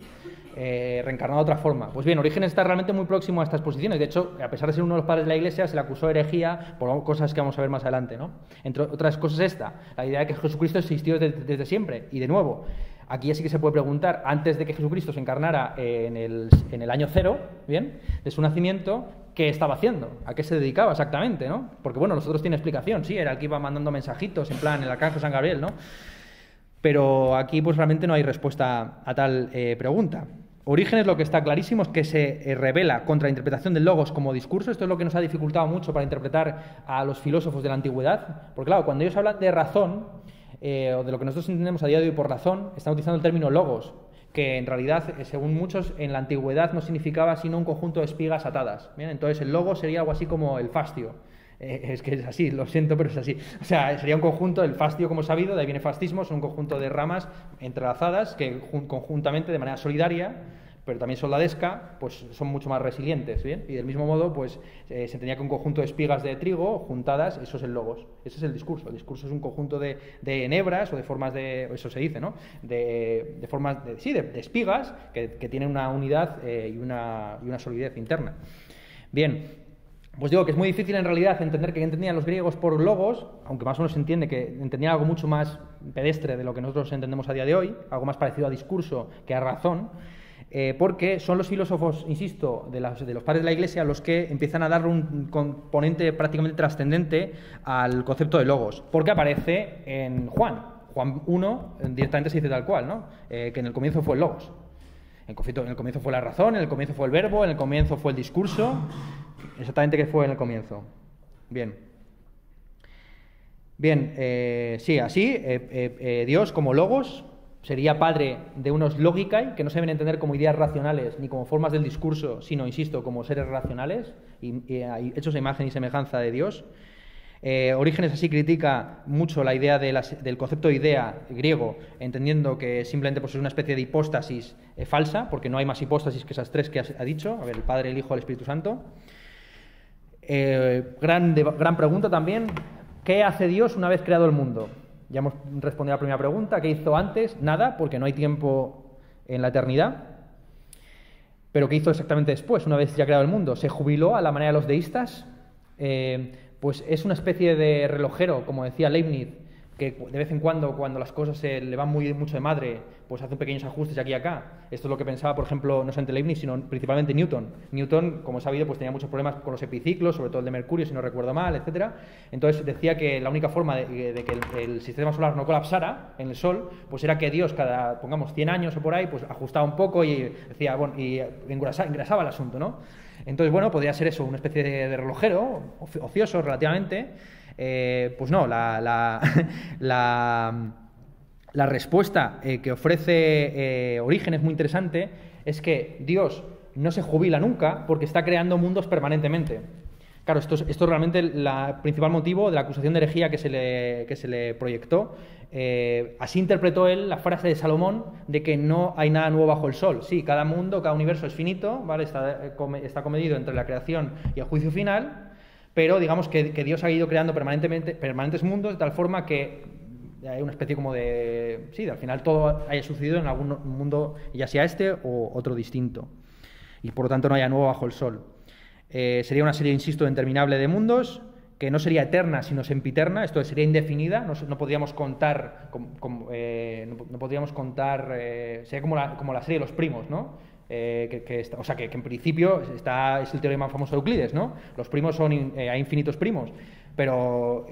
eh, reencarnado de otra forma. Pues bien, Orígenes está realmente muy próximo a estas posiciones. De hecho, a pesar de ser uno de los padres de la Iglesia, se le acusó de herejía por cosas que vamos a ver más adelante, ¿no? Entre otras cosas esta, la idea de que Jesucristo existió desde, siempre. Y de nuevo, aquí sí que se puede preguntar, antes de que Jesucristo se encarnara en el, en el año cero, ¿bien?, de su nacimiento, qué estaba haciendo, a qué se dedicaba exactamente, ¿no? Porque bueno, nosotros tiene explicación, sí, era el que iba mandando mensajitos, en plan, el arcángel San Gabriel, ¿no? Pero aquí pues realmente no hay respuesta a tal eh, pregunta. Orígenes lo que está clarísimo es que se eh, revela contra la interpretación del logos como discurso. Esto es lo que nos ha dificultado mucho para interpretar a los filósofos de la antigüedad. Porque claro, cuando ellos hablan de razón, eh, o de lo que nosotros entendemos a día de hoy por razón, están utilizando el término logos, que en realidad, según muchos, en la antigüedad no significaba sino un conjunto de espigas atadas. Entonces el logos sería algo así como el fastio. Eh, es que es así, lo siento, pero es así. O sea, sería un conjunto, el fastio como sabido, de ahí viene fascismo, son un conjunto de ramas entrelazadas que conjuntamente, de manera solidaria, pero también soldadesca, pues son mucho más resilientes, ¿bien? Y del mismo modo, pues eh, se tenía que un conjunto de espigas de trigo juntadas, eso es el logos, ese es el discurso. El discurso es un conjunto de, de enhebras o de formas de, eso se dice, ¿no? De, de formas, de, sí, de, espigas que, que, tienen una unidad eh, y, una, y una solidez interna. Bien, pues digo que es muy difícil en realidad entender qué entendían los griegos por logos, aunque más o menos se entiende que entendían algo mucho más pedestre de lo que nosotros entendemos a día de hoy, algo más parecido a discurso que a razón, eh, porque son los filósofos, insisto, de, los padres de la Iglesia los que empiezan a darle un componente prácticamente trascendente al concepto de logos, porque aparece en Juan. Juan 1 directamente se dice tal cual, ¿no? Eh, que en el comienzo fue el logos. En el comienzo fue la razón, en el comienzo fue el verbo, en el comienzo fue el discurso, exactamente qué fue en el comienzo. Bien. Bien, eh, sí, así, eh, eh, Dios como logos sería padre de unos logicae, que no se deben entender como ideas racionales ni como formas del discurso, sino, insisto, como seres racionales, y, hechos a imagen y semejanza de Dios. Orígenes así critica mucho la idea del concepto de idea griego, entendiendo que simplemente pues, es una especie de hipóstasis falsa, porque no hay más hipóstasis que esas tres que ha dicho, a ver, el Padre, el Hijo, el Espíritu Santo. Eh, gran, gran pregunta también, ¿qué hace Dios una vez creado el mundo? Ya hemos respondido a la primera pregunta, ¿qué hizo antes? Nada, porque no hay tiempo en la eternidad. Pero ¿qué hizo exactamente después, una vez ya creado el mundo? ¿Se jubiló a la manera de los deístas? Eh, pues es una especie de relojero, como decía Leibniz, que de vez en cuando, cuando las cosas se le van muy mucho de madre, pues hace pequeños ajustes aquí y acá. Esto es lo que pensaba, por ejemplo, no solamente Leibniz, sino principalmente Newton. Newton, como sabido, pues tenía muchos problemas con los epiciclos, sobre todo el de Mercurio, si no recuerdo mal, etc. Entonces decía que la única forma de, que el, sistema solar no colapsara en el Sol, pues era que Dios cada, pongamos, 100 años o por ahí, pues ajustaba un poco y decía, bueno, y engrasaba el asunto, ¿no? Entonces, bueno, podría ser eso, una especie de relojero, ocioso relativamente, eh, pues no, [LAUGHS] la, respuesta eh, que ofrece eh, Origen es muy interesante, es que Dios no se jubila nunca porque está creando mundos permanentemente. Claro, esto es, esto realmente el principal motivo de la acusación de herejía que se le, que se le proyectó. Así interpretó él la frase de Salomón de que no hay nada nuevo bajo el sol. Sí, cada mundo, cada universo es finito, ¿vale? está, está comedido entre la creación y el juicio final, pero digamos que, Dios ha ido creando permanentemente, permanentes mundos de tal forma que hay una especie como de... Sí, al final todo haya sucedido en algún mundo, ya sea este o otro distinto. Y por lo tanto no haya nuevo bajo el sol. Eh, sería una serie, insisto, interminable de mundos, que no sería eterna, sino sempiterna, esto sería indefinida, no, podríamos contar, eh, no, podríamos contar, eh, sería como como la, serie de los primos, ¿no? Que, o sea, que, en principio está, es el teorema famoso de Euclides, ¿no? Los primos son, hay infinitos primos, pero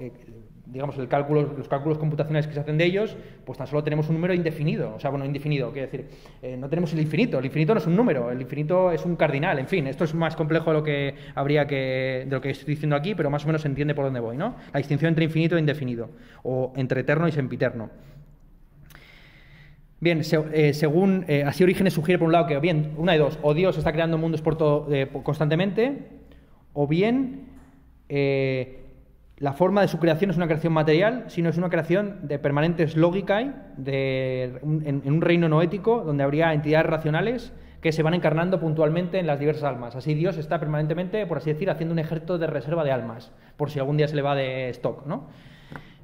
digamos, el cálculo, los cálculos computacionales que se hacen de ellos, pues tan solo tenemos un número indefinido. O sea, bueno, indefinido, quiere decir, eh, no tenemos el infinito. El infinito no es un número, el infinito es un cardinal. En fin, esto es más complejo de lo que habría que, de lo que estoy diciendo aquí, pero más o menos se entiende por dónde voy, ¿no? La distinción entre infinito e indefinido, o entre eterno y sempiterno. Bien, eh, según eh, así Orígenes sugiere por un lado que bien, una de dos, o Dios está creando mundos por todo, constantemente, o bien la forma de su creación es una creación material, sino es una creación de permanentes lógicas de, en, un reino noético donde habría entidades racionales que se van encarnando puntualmente en las diversas almas. Así Dios está permanentemente, por así decir, haciendo un ejército de reserva de almas, por si algún día se le va de stock. ¿no?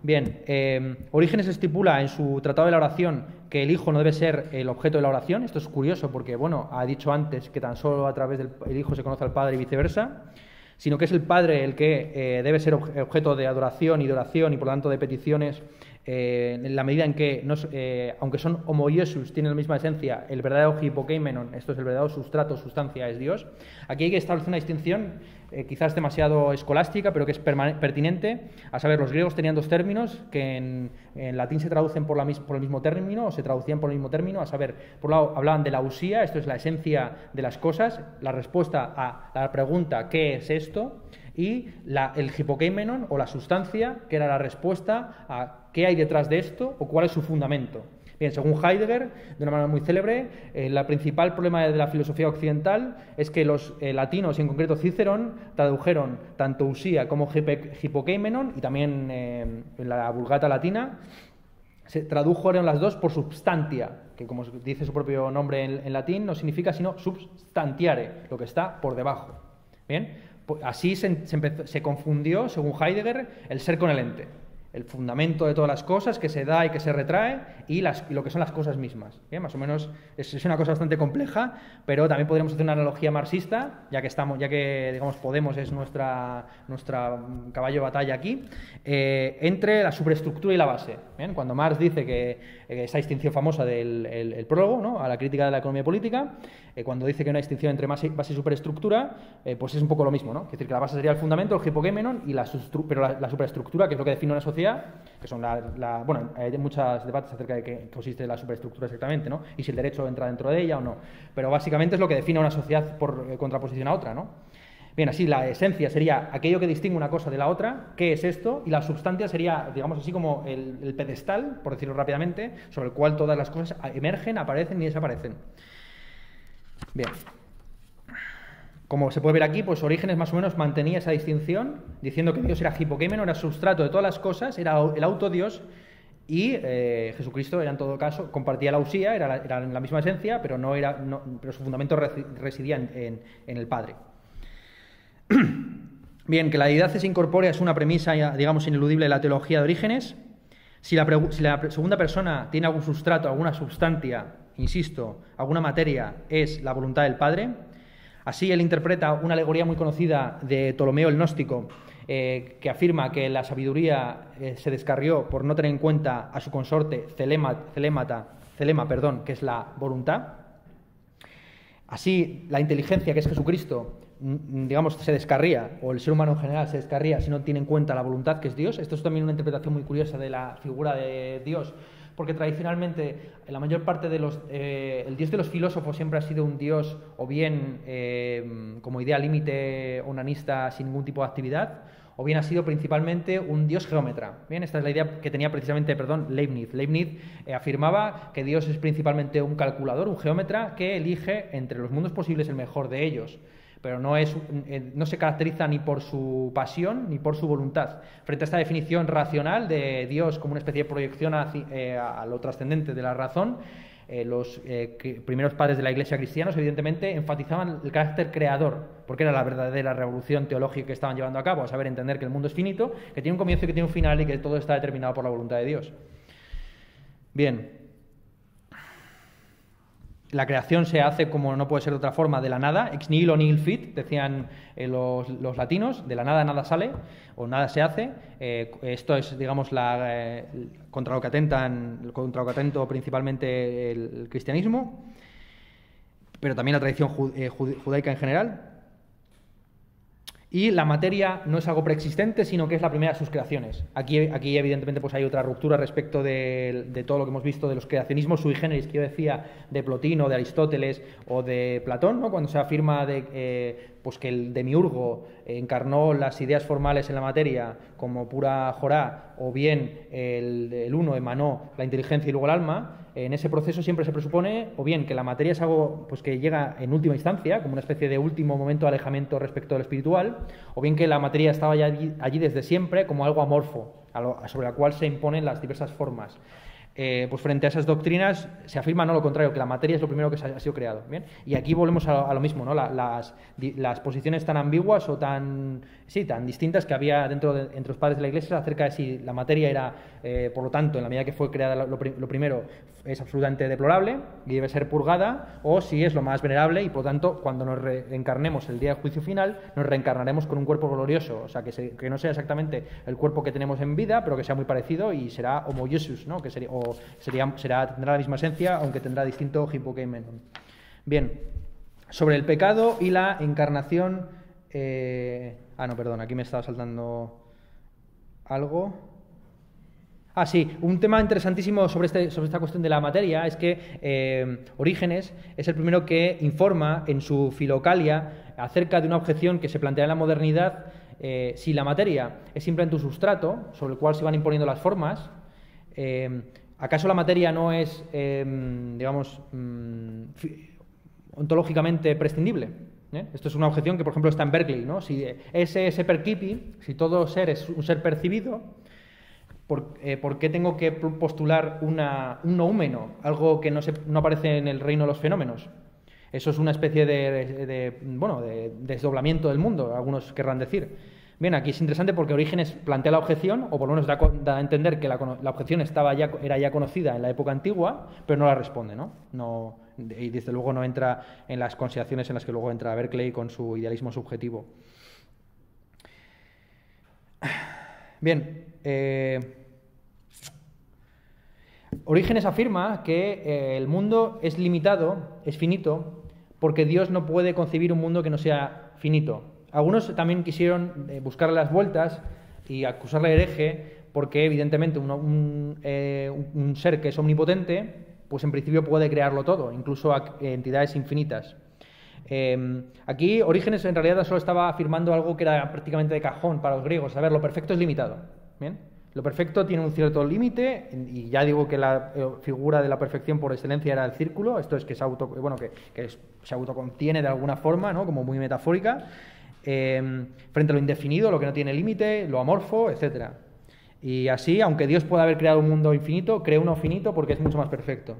Bien, eh, Orígenes estipula en su Tratado de la Oración que el Hijo no debe ser el objeto de la oración. Esto es curioso porque, bueno, ha dicho antes que tan solo a través del Hijo se conoce al Padre y viceversa sino que es el Padre el que eh, debe ser objeto de adoración y de oración y por lo tanto de peticiones, eh, en la medida en que, eh, aunque son homoiesus, tienen la misma esencia, el verdadero hipokeimenon, esto es el verdadero sustrato, sustancia, es Dios. Aquí hay que establecer una distinción eh, quizás demasiado escolástica, pero que es pertinente. A saber, los griegos tenían dos términos que en, latín se traducen por, el mismo término o se traducían por el mismo término. A saber, por un lado hablaban de la usía, esto es la esencia de las cosas, la respuesta a la pregunta ¿qué es esto? Y la, el hipokeimenon o la sustancia, que era la respuesta a qué hay detrás de esto o cuál es su fundamento. Bien, según Heidegger, de una manera muy célebre, el eh, principal problema de la filosofía occidental es que los eh, latinos, y en concreto Cicerón, tradujeron tanto Usía como Hipokeimenon, y también eh, la Vulgata latina, se tradujeron las dos por substantia, que como dice su propio nombre en, latín, no significa sino substantiare, lo que está por debajo. Bien, pues así se, se confundió, según Heidegger, el ser con el ente el fundamento de todas las cosas que se da y que se retrae y, las, lo que son las cosas mismas. Más o menos es, una cosa bastante compleja, pero también podríamos hacer una analogía marxista, ya que estamos, ya que digamos Podemos es nuestra, nuestra caballo de batalla aquí, eh, entre la superestructura y la base. Cuando Marx dice que esa distinción famosa del prólogo, ¿no? a la crítica de la economía política, eh, cuando dice que hay una distinción entre base, y superestructura, eh, pues es un poco lo mismo, ¿no? Es decir, que la base sería el fundamento, el hipogémenon, y la, pero la, superestructura, que es lo que define una sociedad, que son la, bueno, hay muchos debates acerca de qué consiste la superestructura exactamente, ¿no? Y si el derecho entra dentro de ella o no. Pero básicamente es lo que define una sociedad por eh, contraposición a otra, ¿no? Bien, así la esencia sería aquello que distingue una cosa de la otra, qué es esto, y la sustancia sería, digamos así, como el pedestal, por decirlo rápidamente, sobre el cual todas las cosas emergen, aparecen y desaparecen. Bien. Como se puede ver aquí, pues Orígenes más o menos mantenía esa distinción, diciendo que Dios era hipokémeno, era sustrato de todas las cosas, era el autodios, y eh, Jesucristo era en todo caso, compartía la usía, era, la, la misma esencia, pero, no era, pero su fundamento residía en, el Padre. Bien, que la deidad es incorpórea es una premisa, digamos, ineludible de la teología de Orígenes. Si la, segunda persona tiene algún sustrato, alguna sustancia insisto, alguna materia es la voluntad del Padre. Así él interpreta una alegoría muy conocida de Ptolomeo el Gnóstico, eh, que afirma que la sabiduría eh, se descarrió por no tener en cuenta a su consorte Celema, perdón, que es la voluntad. Así la inteligencia, que es Jesucristo, digamos, se descarría, o el ser humano en general se descarría si no tiene en cuenta la voluntad que es Dios. Esto es también una interpretación muy curiosa de la figura de Dios, porque tradicionalmente la mayor parte de los... Eh, el dios de los filósofos siempre ha sido un dios o bien eh, como idea límite onanista sin ningún tipo de actividad, o bien ha sido principalmente un dios geómetra. Bien, esta es la idea que tenía precisamente, perdón, Leibniz. Leibniz eh, afirmaba que Dios es principalmente un calculador, un geómetra que elige entre los mundos posibles el mejor de ellos pero no, es, eh, no se caracteriza ni por su pasión ni por su voluntad. Frente a esta definición racional de Dios como una especie de proyección eh, a, lo trascendente de la razón, eh, los primeros padres de la Iglesia cristianos, evidentemente, enfatizaban el carácter creador, porque era la verdadera revolución teológica que estaban llevando a cabo, a saber entender que el mundo es finito, que tiene un comienzo y que tiene un final y que todo está determinado por la voluntad de Dios. Bien, la creación se hace como no puede ser de otra forma, de la nada, ex nihilo nihil fit, decían eh, los, latinos, de la nada nada sale o nada se hace. Eh, esto es, digamos, la, eh, contra lo que atentan, contra lo que atento principalmente el, cristianismo, pero también la tradición judaica en general. Y la materia no es algo preexistente, sino que es la primera de sus creaciones. Aquí, aquí evidentemente, pues hay otra ruptura respecto de, todo lo que hemos visto de los creacionismos sui generis que yo decía de Plotino, de Aristóteles o de Platón, ¿no? cuando se afirma de, eh, pues que el demiurgo encarnó las ideas formales en la materia como pura jorá, o bien el, uno emanó la inteligencia y luego el alma, en ese proceso siempre se presupone o bien que la materia es algo pues, que llega en última instancia, como una especie de último momento de alejamiento respecto al espiritual, o bien que la materia estaba allí, allí desde siempre como algo amorfo, sobre la cual se imponen las diversas formas. Eh, pues frente a esas doctrinas se afirma no lo contrario, que la materia es lo primero que se ha, sido creado. ¿bien? Y aquí volvemos a, lo mismo, ¿no? las, las, posiciones tan ambiguas o tan, sí, tan distintas que había dentro de, entre los padres de la Iglesia acerca de si la materia era, eh, por lo tanto, en la medida que fue creada lo, primero, es absolutamente deplorable y debe ser purgada, o si es lo más venerable y, por lo tanto, cuando nos reencarnemos el día del juicio final, nos reencarnaremos con un cuerpo glorioso, o sea, que, no sea exactamente el cuerpo que tenemos en vida, pero que sea muy parecido y será homo ¿no? que sería, sería, será, tendrá la misma esencia, aunque tendrá distinto hipoqueimenon. Bien, sobre el pecado y la encarnación. Eh, ah, no, perdón, aquí me estaba saltando algo. Ah, sí, un tema interesantísimo sobre, este, sobre esta cuestión de la materia es que eh, Orígenes es el primero que informa en su Filocalia acerca de una objeción que se plantea en la modernidad eh, si la materia es simplemente un sustrato sobre el cual se van imponiendo las formas, ¿Acaso la materia no es, digamos, mm, ontológicamente prescindible? ¿Eh? Esto es una objeción que, por ejemplo, está en Berkeley. ¿no? Si ese es percipi, si todo ser es un ser percibido, ¿por, eh, qué tengo que postular una, un noúmeno, algo que no, aparece en el reino de los fenómenos? Eso es una especie de, bueno, de desdoblamiento del mundo, algunos querrán decir. Bien, aquí es interesante porque Orígenes plantea la objeción, o por lo menos da, a entender que la, objeción estaba ya, era ya conocida en la época antigua, pero no la responde, no y desde luego no entra en las consideraciones en las que luego entra Berkeley con su idealismo subjetivo. Bien, eh, Orígenes afirma que eh, el mundo es limitado, es finito, porque Dios no puede concebir un mundo que no sea finito. Algunos también quisieron eh, buscarle las vueltas y acusarle de hereje porque evidentemente eh, un, ser que es omnipotente, pues en principio puede crearlo todo, incluso entidades infinitas. Em, aquí Orígenes en realidad solo estaba afirmando algo que era prácticamente de cajón para los griegos. A ver, lo perfecto es limitado. ¿bien? Lo perfecto tiene un cierto límite, y ya digo que la eh, figura de la perfección por excelencia era el círculo, esto es que se, auto, bueno, que, autocontiene de alguna forma, ¿no? como muy metafórica. Em, frente a lo indefinido, lo que no tiene límite, lo amorfo, etc. Y así, aunque Dios pueda haber creado un mundo infinito, crea uno finito porque es mucho más perfecto.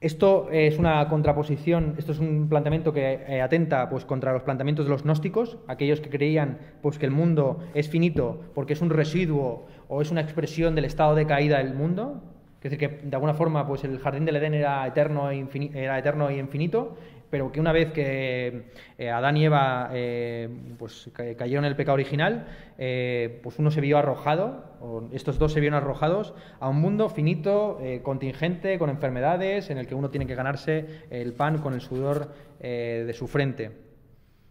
Esto es una contraposición, esto es un planteamiento que eh, atenta pues, contra los planteamientos de los gnósticos, aquellos que creían pues, que el mundo es finito porque es un residuo o es una expresión del estado de caída del mundo, es decir, que de alguna forma pues, el jardín del Edén era eterno, e era eterno y infinito, pero que una vez que eh, Adán y Eva eh, pues, cayeron en el pecado original, eh, pues uno se vio arrojado, estos dos se vieron arrojados a un mundo finito, contingente, con enfermedades, en el que uno tiene que ganarse el pan con el sudor de su frente.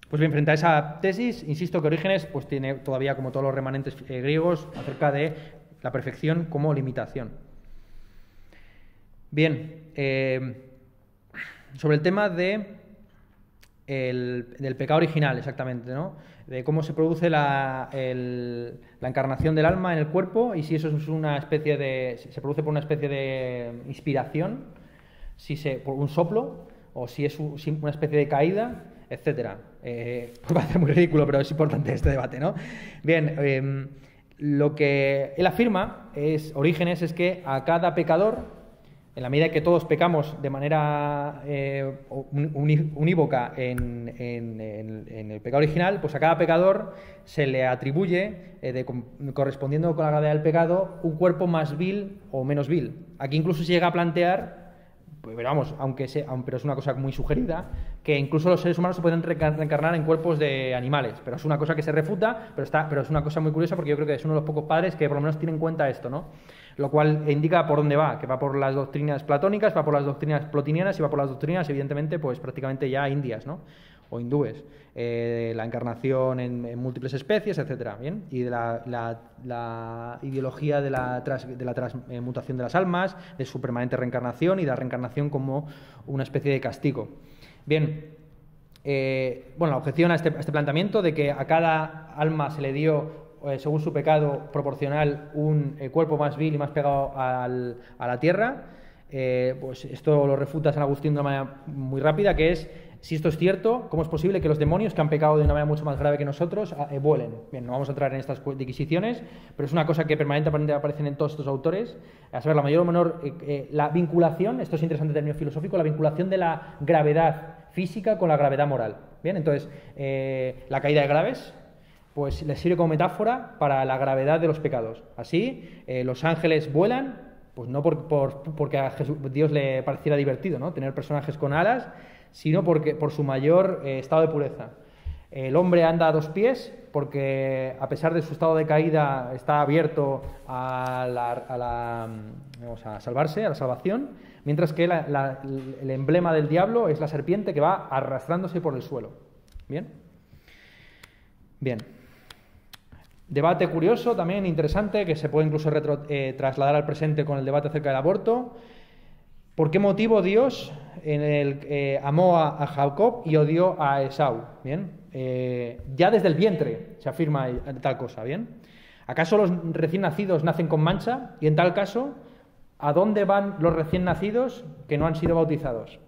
Pues bien, frente a esa tesis, insisto que Orígenes pues, tiene todavía, como todos los remanentes griegos, acerca de la perfección como limitación. Bien, sobre el tema de del pecado original, exactamente, ¿no? De cómo se produce la, la, encarnación del alma en el cuerpo y si eso es una especie de. se produce por una especie de inspiración, si se, por un soplo, o si es una especie de caída, etcétera. Va a ser muy ridículo, pero es importante este debate, ¿no? Bien, em, lo que él afirma, es, Orígenes, es que a cada pecador en la medida que todos pecamos de manera eh, unívoca en, el pecado original, pues a cada pecador se le atribuye, eh, correspondiendo con la gravedad del pecado, un cuerpo más vil o menos vil. Aquí incluso se llega a plantear, pues, pero vamos, aunque sea, pero es una cosa muy sugerida, que incluso los seres humanos se pueden reencarnar en cuerpos de animales. Pero es una cosa que se refuta, pero, pero es una cosa muy curiosa porque yo creo que es uno de los pocos padres que por lo menos tienen en cuenta esto, ¿no? Lo cual indica por dónde va, que va por las doctrinas platónicas, va por las doctrinas plotinianas y va por las doctrinas, evidentemente, pues prácticamente ya indias, ¿no? o hindúes, eh, la encarnación en, múltiples especies, etcétera, ¿bien? Y de la, ideología de la, de la transmutación de las almas, de su permanente reencarnación y de la reencarnación como una especie de castigo. Bien, eh, bueno, la objeción este, a este planteamiento de que a cada alma se le dio eh, según su pecado proporcional, un eh, cuerpo más vil y más pegado a la tierra. Eh, pues esto lo refuta San Agustín de una manera muy rápida, que es, si esto es cierto, ¿cómo es posible que los demonios que han pecado de una manera mucho más grave que nosotros vuelen? Bien, no vamos a entrar en estas disquisiciones, pero es una cosa que permanentemente aparece en todos estos autores. A saber, la mayor o menor, la vinculación, esto es interesante en términos filosóficos, la vinculación de la gravedad física con la gravedad moral. Bien, entonces, la caída de graves, pues les sirve como metáfora para la gravedad de los pecados. Así, eh, los ángeles vuelan, pues no por, porque a Dios le pareciera divertido ¿no? tener personajes con alas, sino porque, por su mayor eh, estado de pureza. El hombre anda a dos pies porque, a pesar de su estado de caída, está abierto a, la, a salvarse, a la salvación, mientras que el emblema del diablo es la serpiente que va arrastrándose por el suelo. ¿Bien? Bien. Debate curioso, también interesante, que se puede incluso eh, trasladar al presente con el debate acerca del aborto. ¿Por qué motivo Dios en el, eh, amó a, Jacob y odió a Esau? Bien, eh, ya desde el vientre se afirma tal cosa. Bien, ¿acaso los recién nacidos nacen con mancha? Y en tal caso, ¿a dónde van los recién nacidos que no han sido bautizados?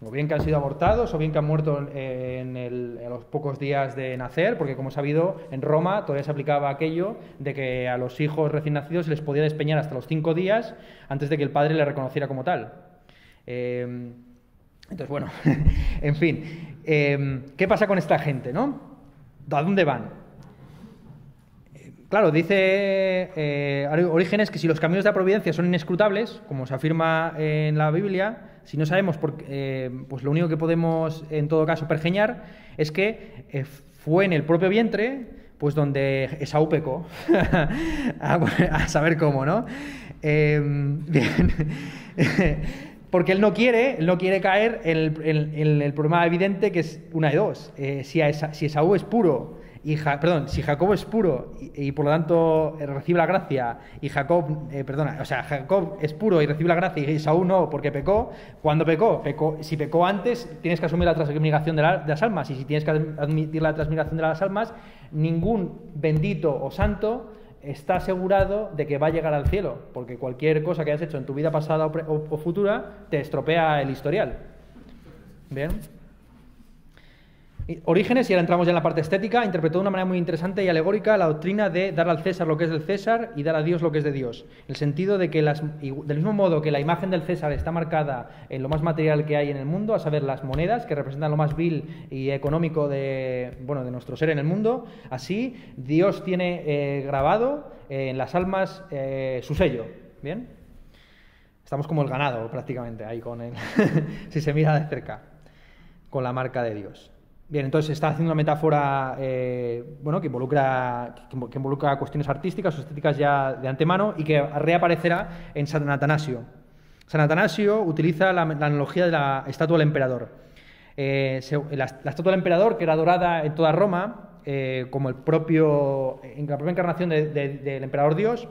O bien que han sido abortados o bien que han muerto en, los pocos días de nacer, porque como sabido, en Roma todavía se aplicaba aquello de que a los hijos recién nacidos se les podía despeñar hasta los cinco días antes de que el padre le reconociera como tal. Eh, entonces, bueno, [LAUGHS] en fin, eh, ¿qué pasa con esta gente, no? ¿A dónde van? Eh, claro, dice Orígenes que si los caminos de la providencia son inescrutables, como se afirma en la Biblia, si no sabemos, por, eh, pues lo único que podemos en todo caso pergeñar es que eh, fue en el propio vientre, pues donde Esaú pecó, [LAUGHS] a, saber cómo, ¿no? Em, bien. [LAUGHS] Porque él no quiere, él no quiere caer en el, problema evidente que es una de dos. Eh, si, si Esaú es puro y perdón, si Jacob es puro y, por lo tanto eh, recibe la gracia y Jacob, eh, perdona, o sea, Jacob es puro y recibe la gracia y Saúl no porque pecó, cuando pecó, si pecó antes, tienes que asumir la transmigración de, las almas y si tienes que admitir la transmigración de las almas, ningún bendito o santo está asegurado de que va a llegar al cielo, porque cualquier cosa que hayas hecho en tu vida pasada o futura te estropea el historial. ¿Bien? Orígenes, y ahora entramos ya en la parte estética, interpretó de una manera muy interesante y alegórica la doctrina de dar al César lo que es del César y dar a Dios lo que es de Dios. El sentido de que, las, del mismo modo que la imagen del César está marcada en lo más material que hay en el mundo, a saber, las monedas, que representan lo más vil y económico de, bueno, de nuestro ser en el mundo, así Dios tiene eh, grabado en las almas eh, su sello. ¿Bien? Estamos como el ganado prácticamente ahí con él, [LAUGHS] si se mira de cerca, con la marca de Dios. Bien, entonces está haciendo una metáfora eh, bueno, que, involucra, que involucra cuestiones artísticas o estéticas ya de antemano y que reaparecerá en San Atanasio. San Atanasio utiliza la, analogía de la estatua del emperador. Eh, la, estatua del emperador, que era adorada en toda Roma, como el propio, en la propia encarnación del emperador Dios,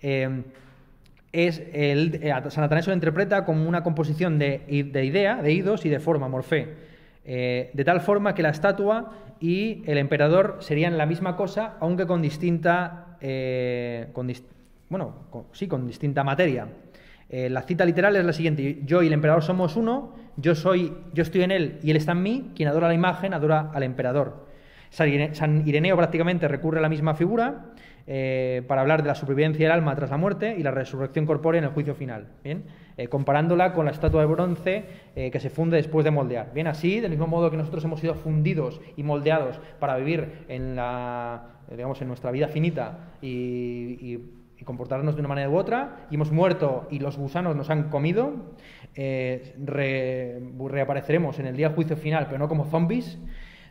es el, San Atanasio lo interpreta como una composición de, idea, de idos y de forma, morfé, de tal forma que la estatua y el emperador serían la misma cosa, aunque con distinta, bueno, sí, con distinta materia. Eh, la cita literal es la siguiente: Yo y el emperador somos uno, yo, soy, yo estoy en él y él está en mí, quien adora la imagen adora al emperador. San Ireneo prácticamente recurre a la misma figura eh, para hablar de la supervivencia del alma tras la muerte y la resurrección corpórea en el juicio final, ¿bien? Eh, comparándola con la estatua de bronce que se funde después de moldear. Bien, así, del mismo modo que nosotros hemos sido fundidos y moldeados para vivir en, la, digamos, en nuestra vida finita y comportarnos de una manera u otra, y hemos muerto y los gusanos nos han comido, eh, reapareceremos en el día juicio final, pero no como zombies,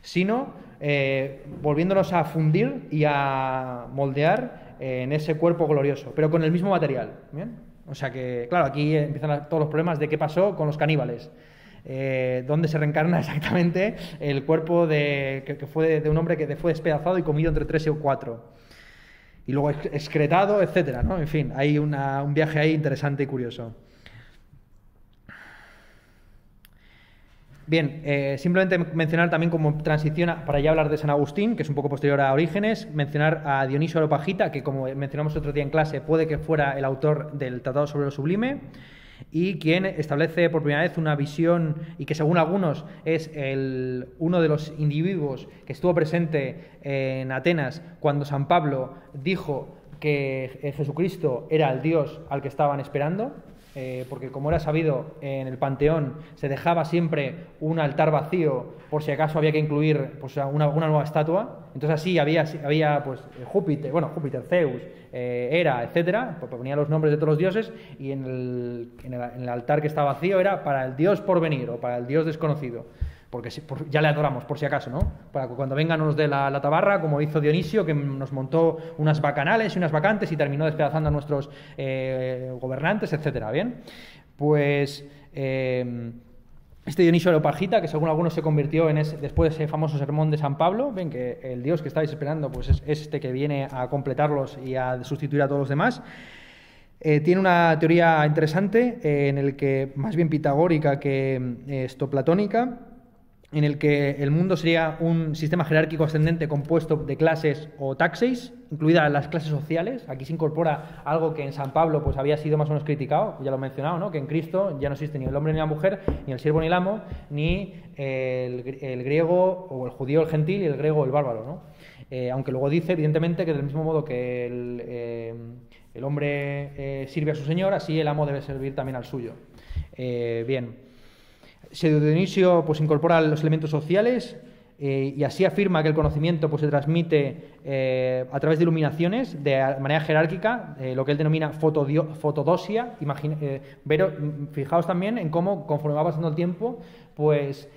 sino eh, volviéndonos a fundir y a moldear en ese cuerpo glorioso, pero con el mismo material. ¿bien? O sea que, claro, aquí empiezan todos los problemas de qué pasó con los caníbales. Eh, dónde se reencarna [LAUGHS] exactamente el cuerpo de, que, fue de un hombre que fue despedazado y comido entre tres y cuatro y luego excretado, etcétera, ¿no? En fin, hay un viaje ahí interesante y curioso. Bien, eh, simplemente mencionar también como transición para ya hablar de San Agustín, que es un poco posterior a Orígenes, mencionar a Dionisio Aropagita, que como mencionamos otro día en clase, puede que fuera el autor del Tratado sobre lo Sublime y quien establece por primera vez una visión y que según algunos es el, uno de los individuos que estuvo presente en Atenas cuando San Pablo dijo que Jesucristo era el Dios al que estaban esperando. Eh, porque como era sabido en el Panteón se dejaba siempre un altar vacío por si acaso había que incluir pues, una, nueva estatua. Entonces así había, había pues, Júpiter, bueno, Júpiter, Zeus, eh, Hera, etcétera, pues ponía los nombres de todos los dioses y en el, en el altar que estaba vacío era para el dios por venir o para el dios desconocido porque ya le adoramos, por si acaso, ¿no? Para que cuando venga nos dé la, tabarra, como hizo Dionisio, que nos montó unas bacanales y unas vacantes y terminó despedazando a nuestros eh, gobernantes, etcétera, ¿bien? Pues... Eh, este Dionisio Leopagita, que según algunos se convirtió en ese, después de ese famoso sermón de San Pablo, ven que el Dios que estáis esperando pues es este que viene a completarlos y a sustituir a todos los demás. Eh, tiene una teoría interesante en el que, más bien pitagórica que esto platónica, en el que el mundo sería un sistema jerárquico ascendente compuesto de clases o taxis, incluidas las clases sociales. Aquí se incorpora algo que en San Pablo pues, había sido más o menos criticado, ya lo he mencionado, ¿no? que en Cristo ya no existe ni el hombre ni la mujer, ni el siervo ni el amo, ni el, griego o el judío el gentil y el griego o el bárbaro. ¿no? Eh, aunque luego dice, evidentemente, que del mismo modo que el, eh, hombre eh, sirve a su señor, así el amo debe servir también al suyo. bien. Pseudo pues, incorpora los elementos sociales eh, y así afirma que el conocimiento pues, se transmite eh, a través de iluminaciones de manera jerárquica, eh, lo que él denomina fotodosia. pero fijaos también en cómo, conforme va pasando el tiempo, pues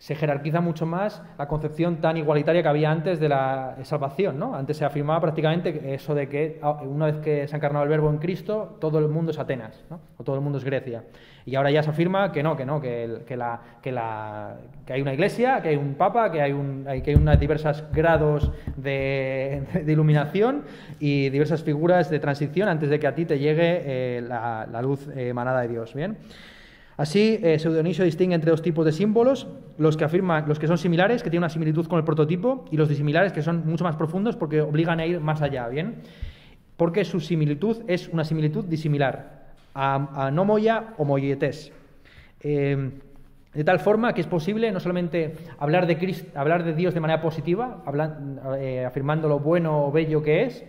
se jerarquiza mucho más la concepción tan igualitaria que había antes de la salvación. ¿no? Antes se afirmaba prácticamente eso de que ah, una vez que se ha encarnado el verbo en Cristo, todo el mundo es Atenas, o todo el mundo es Grecia. Y ahora ya se afirma que no, que no, que, que, la, que, la, que hay una iglesia, que hay un papa, que hay, un, que hay unos diversos grados [LAUGHS] de, iluminación y diversas figuras de transición antes de que a ti te llegue eh, la, luz eh, emanada de Dios. ¿bien? Así, eh, Pseudoniso distingue entre dos tipos de símbolos, los que afirman, los que son similares, que tienen una similitud con el prototipo, y los disimilares, que son mucho más profundos porque obligan a ir más allá, ¿bien? Porque su similitud es una similitud disimilar a, a nomoya o moyetes. Eh, de tal forma que es posible no solamente hablar de, hablar de Dios de manera positiva, eh, afirmando lo bueno o bello que es,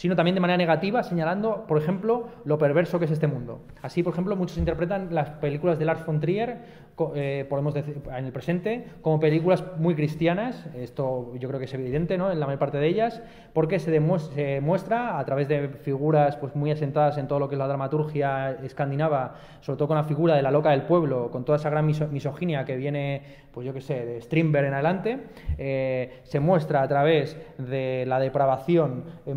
sino también de manera negativa, señalando, por ejemplo, lo perverso que es este mundo. Así, por ejemplo, muchos interpretan las películas de Lars von Trier, eh, podemos decir, en el presente, como películas muy cristianas. Esto yo creo que es evidente ¿no? en la mayor parte de ellas, porque se, demuestra a través de figuras pues, muy asentadas en todo lo que es la dramaturgia escandinava, sobre todo con la figura de la loca del pueblo, con toda esa gran misoginia que viene, pues yo qué sé, de Strindberg en adelante, eh, se muestra a través de la depravación eh,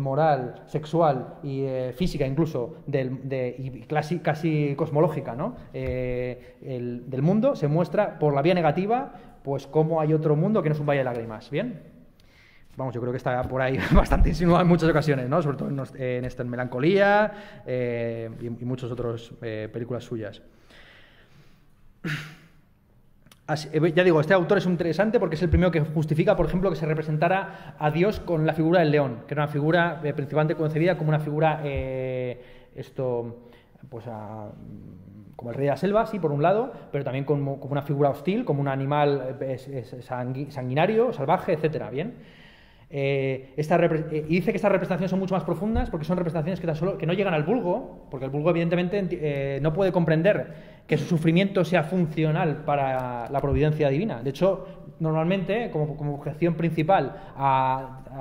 sexual y eh, física incluso de, y casi, casi cosmológica ¿no? Eh, del mundo se muestra por la vía negativa pues cómo hay otro mundo que no es un valle de lágrimas, ¿bien? Vamos, yo creo que está por ahí [LAUGHS] bastante insinuado en muchas ocasiones, ¿no? Sobre todo en, esta Melancolía eh, y, y muchas otras películas suyas. [CLEARS THROAT] Eh, ya digo, este autor es interesante porque es el primero que justifica, por ejemplo, que se representara a Dios con la figura del león, que era una figura eh, principalmente concebida como una figura, eh, esto, pues como el rey de la selva, sí, por un lado, pero también como, una figura hostil, como un animal sanguinario, salvaje, etcétera, ¿bien? y dice que estas representaciones son mucho más profundas porque son representaciones que, solo, que no llegan al vulgo, porque el vulgo evidentemente no puede comprender que su sufrimiento sea funcional para la providencia divina. De hecho, normalmente, como, objeción principal,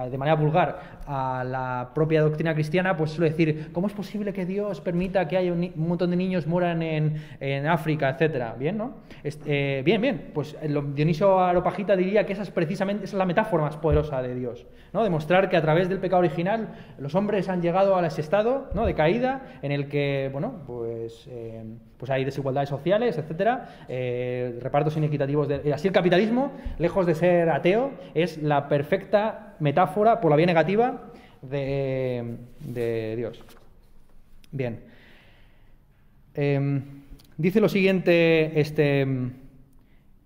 de manera vulgar, a la propia doctrina cristiana, pues suele decir, ¿cómo es posible que Dios permita que haya un, montón de niños mueran en, África, etcétera? Bien, ¿no? Eh, bien, bien. Pues Dionisio Aropagita diría que esa es precisamente esa es la metáfora más poderosa de Dios, ¿no? Demostrar que a través del pecado original los hombres han llegado a ese estado, ¿no? De caída, en el que, bueno, pues... Eh, pues hay desigualdades sociales, etcétera, eh, repartos inequitativos. De, así el capitalismo, lejos de ser ateo, es la perfecta metáfora, por la vía negativa, de, Dios. Bien. Em, dice lo siguiente este,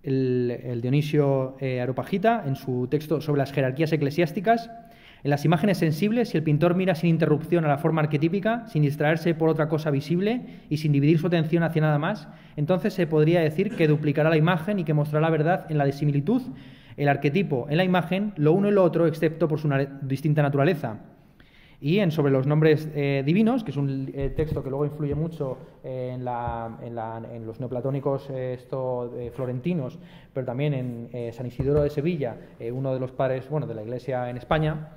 el, Dionisio eh, Aropagita en su texto sobre las jerarquías eclesiásticas. En las imágenes sensibles, si el pintor mira sin interrupción a la forma arquetípica, sin distraerse por otra cosa visible y sin dividir su atención hacia nada más, entonces se podría decir que duplicará la imagen y que mostrará la verdad en la disimilitud, el arquetipo en la imagen, lo uno y lo otro, excepto por su distinta naturaleza. Y en sobre los nombres eh, divinos, que es un eh, texto que luego influye mucho en, los neoplatónicos eh, florentinos, pero también en San Isidoro de Sevilla, uno de los padres bueno, de la Iglesia en España,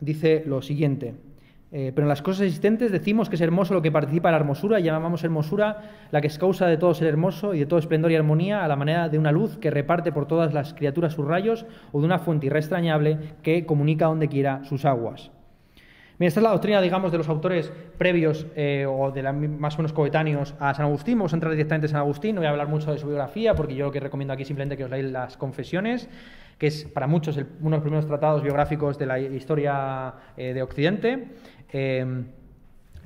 dice lo siguiente. Eh, pero en las cosas existentes decimos que es hermoso lo que participa en la hermosura y llamamos hermosura la que es causa de todo ser hermoso y de todo esplendor y armonía a la manera de una luz que reparte por todas las criaturas sus rayos o de una fuente irrestrañable que comunica donde quiera sus aguas. Bien, esta es la doctrina, digamos, de los autores previos eh, o de la, más o menos coetáneos a San Agustín. Vamos a entrar directamente en San Agustín, no voy a hablar mucho de su biografía porque yo lo que recomiendo aquí simplemente que os leáis las confesiones que es para muchos uno de los primeros tratados biográficos de la historia eh, de Occidente. Eh,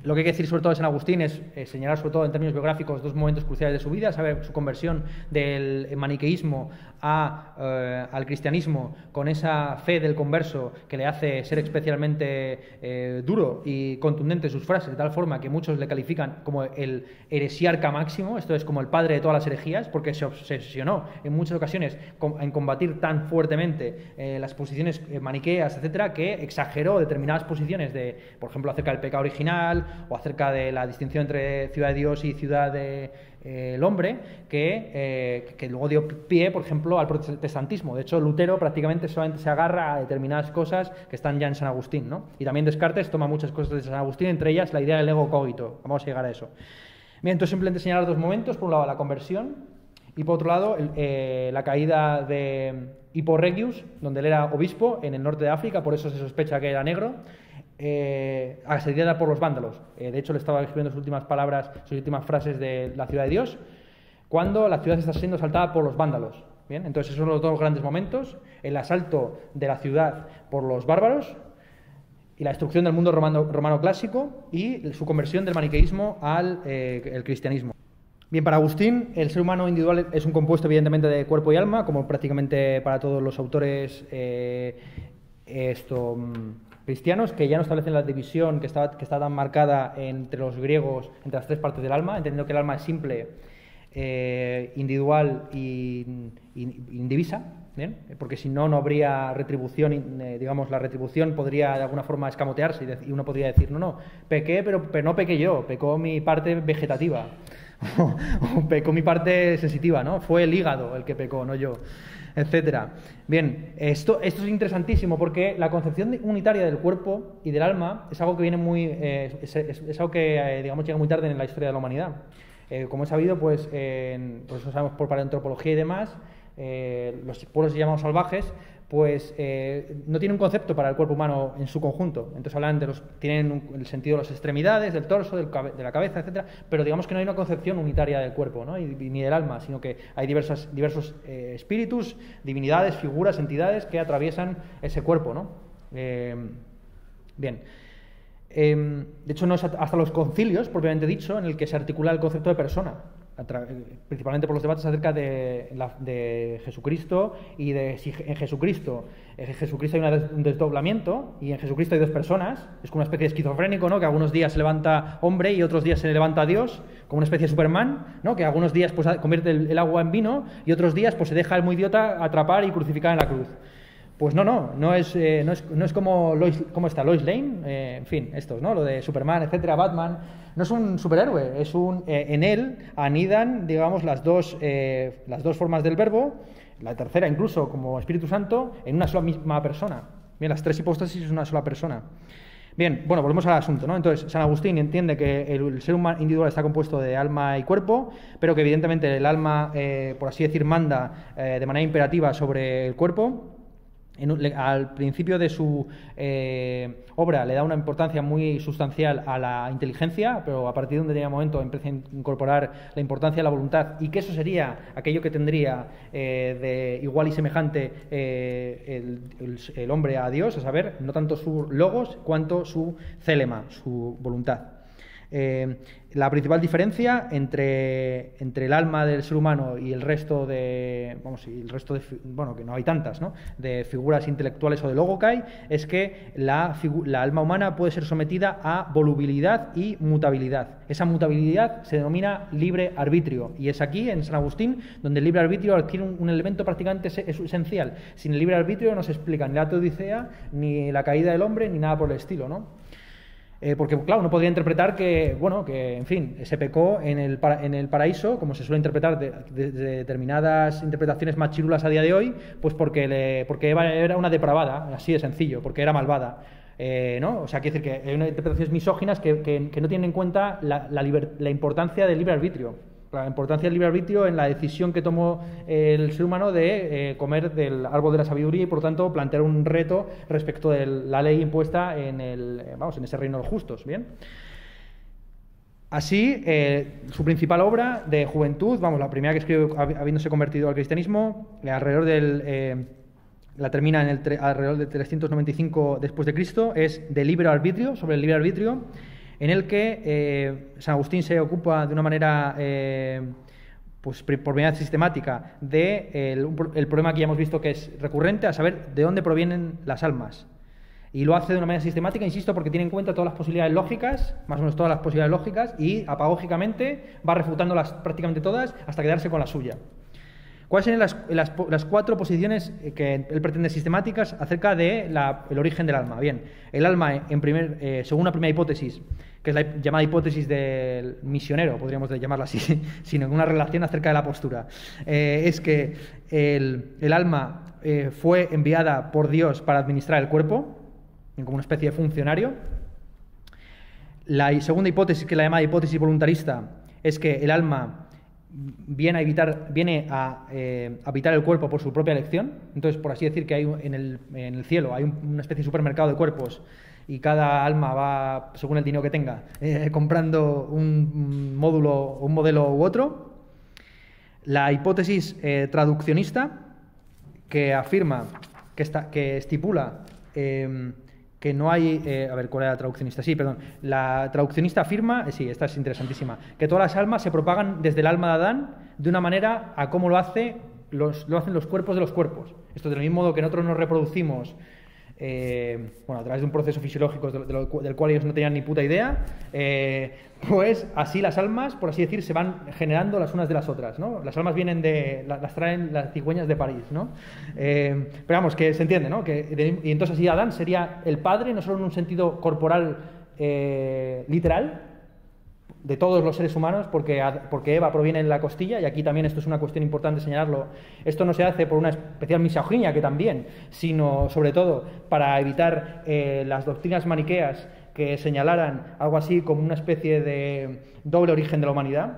lo que hay que decir sobre todo de San Agustín es señalar sobre todo en términos biográficos dos momentos cruciales de su vida, saber su conversión del maniqueísmo eh, al cristianismo con esa fe del converso que le hace ser especialmente eh, duro y contundente en sus frases, de tal forma que muchos le califican como el heresiarca máximo, esto es como el padre de todas las herejías, porque se obsesionó en muchas ocasiones en combatir tan fuertemente eh, las posiciones maniqueas, etcétera, que exageró determinadas posiciones de, por ejemplo, acerca del pecado original, o acerca de la distinción entre ciudad de Dios y ciudad de, eh, hombre, que, eh, que, luego dio pie, por ejemplo, al protestantismo. De hecho, Lutero prácticamente solamente se agarra a determinadas cosas que están ya en San Agustín. ¿no? Y también Descartes toma muchas cosas de San Agustín, entre ellas la idea del ego cogito. Vamos a llegar a eso. Bien, entonces simplemente señalar dos momentos. Por un lado, la conversión y por otro lado, eh, la caída de Hippo Regius, donde él era obispo en el norte de África, por eso se sospecha que era negro eh, asediada por los vándalos. Eh, de hecho, le estaba escribiendo sus últimas palabras, sus últimas frases de la ciudad de Dios, cuando la ciudad está siendo asaltada por los vándalos. Bien, entonces esos son los dos grandes momentos, el asalto de la ciudad por los bárbaros y la destrucción del mundo romano, clásico y su conversión del maniqueísmo al eh, cristianismo. Bien, para Agustín, el ser humano individual es un compuesto evidentemente de cuerpo y alma, como prácticamente para todos los autores esto, mm, cristianos que ya no establecen la división que está, que está tan marcada entre los griegos, entre las tres partes del alma, entendiendo que el alma es simple, eh, individual y, indivisa, porque si no, no habría retribución, eh, digamos, la retribución podría de alguna forma escamotearse y, uno podría decir, no, no, pequé, pero, pero no pequé yo, pecó mi parte vegetativa, [LAUGHS] o pecó mi parte sensitiva, ¿no? Fue el hígado el que pecó, no yo etcétera. Bien, esto, esto es interesantísimo porque la concepción unitaria del cuerpo y del alma es algo que viene muy, eh, es, algo que eh, digamos llega muy tarde en la historia de la humanidad. Eh, como he sabido, pues, por eso sabemos por paleoantropología y demás, los pueblos llamados salvajes, pues eh, no tiene un concepto para el cuerpo humano en su conjunto. Entonces hablan de los, tienen el sentido de las extremidades, del torso, de la cabeza, etcétera, pero digamos que no hay una concepción unitaria del cuerpo, ¿no? ni del alma, sino que hay diversas, diversos eh, espíritus, divinidades, figuras, entidades que atraviesan ese cuerpo, ¿no? Eh, bien. Em, de hecho, no es hasta los concilios, propiamente dicho, en el que se articula el concepto de persona principalmente por los debates acerca de, Jesucristo y de si en Jesucristo, en Jesucristo hay un desdoblamiento y en Jesucristo hay dos personas, es como una especie de esquizofrénico, ¿no? que algunos días se levanta hombre y otros días se levanta Dios, como una especie de Superman, ¿no? que algunos días pues, convierte el, agua en vino y otros días pues, se deja el muy idiota atrapar y crucificar en la cruz. Pues no, no, no es, eh, no es, no es como Lois, ¿cómo está? Lois Lane, eh, en fin, estos, ¿no? Lo de Superman, etcétera, Batman. No es un superhéroe, es un, eh, en él anidan, digamos, las dos, las dos formas del verbo, la tercera incluso como Espíritu Santo, en una sola misma persona. Bien, las tres hipóstasis es una sola persona. Bien, bueno, volvemos al asunto, ¿no? Entonces, San Agustín entiende que el, ser humano individual está compuesto de alma y cuerpo, pero que evidentemente el alma, por así decir, manda de manera imperativa sobre el cuerpo, al principio de su eh, obra le da una importancia muy sustancial a la inteligencia, pero a partir de un determinado momento empieza a incorporar la importancia de la voluntad y que eso sería aquello que tendría eh, de igual y semejante eh, el, hombre a Dios, a saber, no tanto su logos cuanto su célema, su voluntad. Eh, la principal diferencia entre, entre, el alma del ser humano y el resto de, vamos, el resto de, bueno, que no hay tantas, ¿no? de figuras intelectuales o de logokai, es que la, la, alma humana puede ser sometida a volubilidad y mutabilidad. Esa mutabilidad se denomina libre arbitrio y es aquí, en San Agustín, donde el libre arbitrio adquiere un, elemento prácticamente esencial. Sin el libre arbitrio no se explica ni la teodicea, ni la caída del hombre, ni nada por el estilo, ¿no? Eh, porque, claro, uno podría interpretar que, bueno, que, en fin, se pecó en el, en el paraíso, como se suele interpretar de, determinadas interpretaciones más chirulas a día de hoy, pues porque, le, porque era una depravada, así de sencillo, porque era malvada. Eh, ¿no? O sea, quiere decir que hay interpretaciones misóginas que, que, no tienen en cuenta la, la importancia del libre arbitrio la importancia del libre arbitrio en la decisión que tomó el ser humano de eh, comer del árbol de la sabiduría y, por tanto, plantear un reto respecto de la ley impuesta en, el, eh, vamos, en ese reino de los justos. ¿bien? Así, eh, su principal obra de juventud, vamos, la primera que escribió habiéndose convertido al cristianismo, alrededor del... la termina en el alrededor de 395 después de Cristo, es de libre arbitrio, sobre el libre arbitrio, en el que eh, San Agustín se ocupa de una manera, eh, pues por sistemática, de problema que ya hemos visto que es recurrente, a saber de dónde provienen las almas. Y lo hace de una manera sistemática, insisto, porque tiene en cuenta todas las posibilidades lógicas, más o menos todas las posibilidades lógicas, y apagógicamente va refutándolas prácticamente todas hasta quedarse con la suya. ¿Cuáles son las, cuatro posiciones que él pretende sistemáticas acerca del origen del alma? Bien, el alma, eh, según una primera hipótesis, que es la llamada hipótesis del misionero, podríamos llamarla así, [LAUGHS] sin ninguna relación acerca de la postura, eh, es que el, alma eh, fue enviada por Dios para administrar el cuerpo, como una especie de funcionario. La segunda hipótesis, que la llamada hipótesis voluntarista, es que el alma viene a, evitar, eh, habitar el cuerpo por su propia elección. Entonces, por así decir, que hay en el, en el cielo hay una especie de supermercado de cuerpos y cada alma va, según el dinero que tenga, eh, comprando un módulo, un modelo u otro. La hipótesis eh, traduccionista, que afirma, que, está, que estipula em, que no hay. Eh, a ver, ¿cuál era la traduccionista? Sí, perdón. La traduccionista afirma, sí, esta es interesantísima, que todas las almas se propagan desde el alma de Adán de una manera a cómo lo, hace los, lo hacen los cuerpos de los cuerpos. Esto del mismo modo que nosotros nos reproducimos eh, bueno, a través de un proceso fisiológico del cual ellos no tenían ni puta idea, eh, pues así las almas, por así decir, se van generando las unas de las otras, ¿no? Las almas vienen de, las traen las cigüeñas de París, ¿no? Eh, pero vamos, que se entiende, ¿no? Que, y entonces así Adán sería el padre, no solo en un sentido corporal literal, de todos los seres humanos, porque, porque Eva proviene de la costilla, y aquí también esto es una cuestión importante señalarlo, esto no se hace por una especial misoginia, que también, sino sobre todo para evitar eh, las doctrinas maniqueas que señalaran algo así como una especie de doble origen de la humanidad,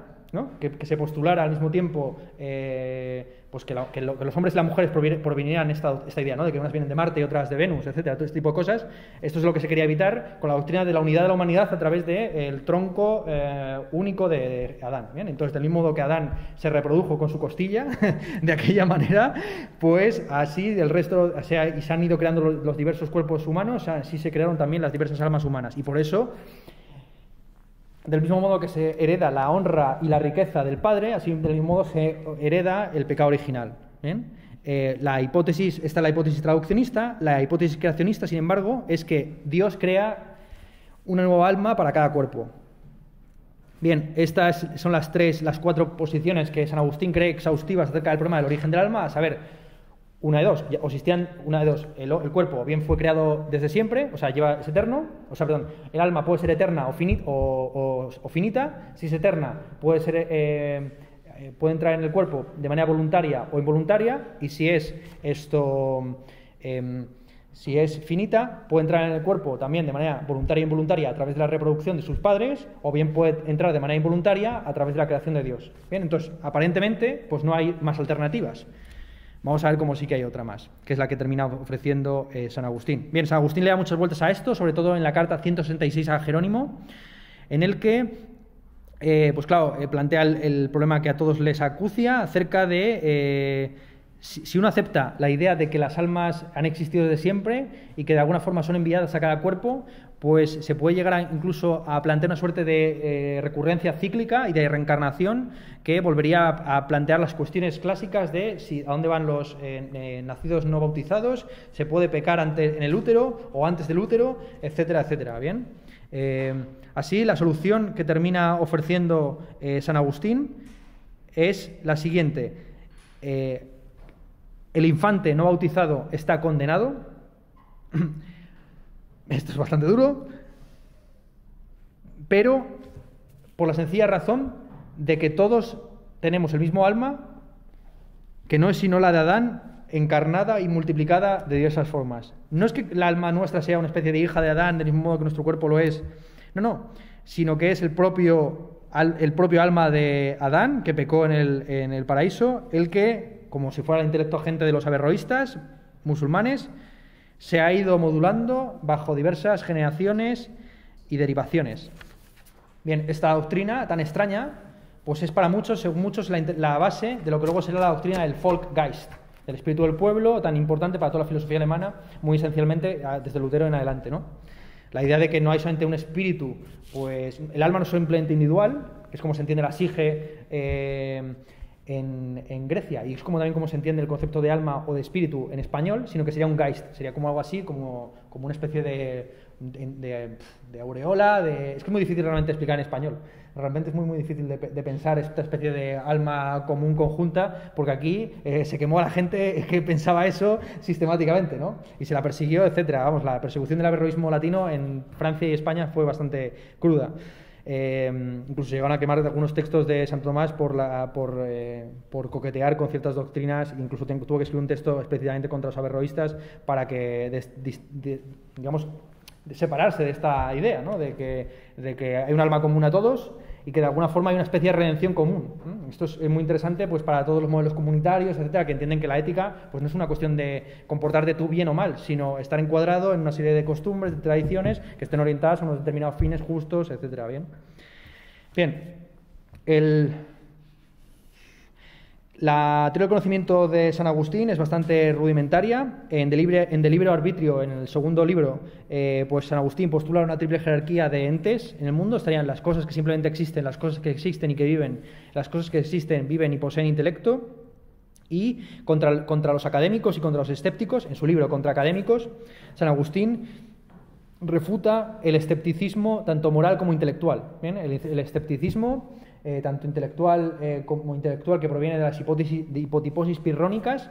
que, se postulara al mismo tiempo eh, pues que, los hombres y las mujeres provinieran esta, esta idea, ¿no? de que unas vienen de Marte y otras de Venus, etcétera, todo este tipo de cosas. Esto es lo que se quería evitar con la doctrina de la unidad de la humanidad a través del tronco eh, único de Adán. Entonces, del mismo modo que Adán se reprodujo con su costilla, [LAUGHS] de aquella manera, pues así el resto, sea, y se han ido creando los, diversos cuerpos humanos, así se crearon también las diversas almas humanas. Y por eso del mismo modo que se hereda la honra y la riqueza del padre, así del mismo modo se hereda el pecado original. Eh, la hipótesis, esta es la hipótesis traduccionista, la hipótesis creacionista, sin embargo, es que Dios crea una nueva alma para cada cuerpo. Bien, estas son las tres, las cuatro posiciones que San Agustín cree exhaustivas acerca del problema del origen del alma, a saber, una de dos, o existían una de dos, el, cuerpo bien fue creado desde siempre, o sea, lleva, es eterno, o sea, perdón, el alma puede ser eterna o, o, finita, si es eterna puede ser, eh, eh, puede entrar en el cuerpo de manera voluntaria o involuntaria, y si es esto, em, si es finita, puede entrar en el cuerpo también de manera voluntaria e involuntaria a través de la reproducción de sus padres, o bien puede entrar de manera involuntaria a través de la creación de Dios. Bien, entonces, aparentemente, pues no hay más alternativas. Vamos a ver cómo sí que hay otra más, que es la que termina ofreciendo eh, San Agustín. Bien, San Agustín le da muchas vueltas a esto, sobre todo en la carta 166 a Jerónimo, en el que, eh, pues claro, eh, plantea el, problema que a todos les acucia acerca de si, uno acepta la idea de que las almas han existido desde siempre y que de alguna forma son enviadas a cada cuerpo, pues se puede llegar incluso a plantear una suerte de eh, recurrencia cíclica y de reencarnación que volvería a, plantear las cuestiones clásicas de si a dónde van los eh, eh, nacidos no bautizados, se puede pecar en el útero o antes del útero, etcétera, etcétera. Bien. así, la solución que termina ofreciendo San Agustín es la siguiente. El infante no bautizado está condenado. [CLEARS THROAT] Esto es bastante duro, pero por la sencilla razón de que todos tenemos el mismo alma, que no es sino la de Adán, encarnada y multiplicada de diversas formas. No es que la alma nuestra sea una especie de hija de Adán, del mismo modo que nuestro cuerpo lo es, no, no, sino que es el propio, el propio alma de Adán, que pecó en el, en el paraíso, el que, como si fuera el intelecto agente de los averroístas musulmanes, se ha ido modulando bajo diversas generaciones y derivaciones. Bien, esta doctrina tan extraña, pues es para muchos, según muchos, la, base de lo que luego será la doctrina del Volkgeist, del espíritu del pueblo, tan importante para toda la filosofía alemana, muy esencialmente desde Lutero en adelante, ¿no? La idea de que no hay solamente un espíritu, pues el alma no es simplemente individual, que es como se entiende la sige, eh, en, Grecia, y es como también como se entiende el concepto de alma o de espíritu en español, sino que sería un geist, sería como algo así, como, como una especie de, de, aureola, de... es que es muy difícil realmente explicar en español, realmente es muy muy difícil de, pensar esta especie de alma común conjunta, porque aquí eh, se quemó a la gente [LAUGHS] que pensaba eso sistemáticamente, ¿no? Y se la persiguió, etcétera. Vamos, la persecución del averroísmo latino en Francia y España fue bastante cruda. Eh, incluso llegaron a quemar algunos textos de Santo Tomás por, la, por, eh, coquetear con ciertas doctrinas, incluso tuvo que escribir un texto específicamente contra los averroístas para que, digamos, separarse de esta idea, ¿no? de, que, de que hay un alma común a todos y que de alguna forma hay una especie de redención común. Esto es muy interesante pues, para todos los modelos comunitarios, etcétera, que entienden que la ética pues, no es una cuestión de comportarte tú bien o mal, sino estar encuadrado en una serie de costumbres, de tradiciones que estén orientadas a unos determinados fines justos, etcétera. Bien, bien el, la teoría del conocimiento de San Agustín es bastante rudimentaria. En De Libre, en Arbitrio, en el segundo libro, eh, pues San Agustín postula una triple jerarquía de entes en el mundo. Estarían las cosas que simplemente existen, las cosas que existen y que viven, las cosas que existen, viven y poseen intelecto. Y contra, contra los académicos y contra los escépticos, en su libro Contra Académicos, San Agustín refuta el escepticismo tanto moral como intelectual. el escepticismo eh, tanto intelectual eh, como intelectual que proviene de las hipótesis, hipotiposis pirrónicas,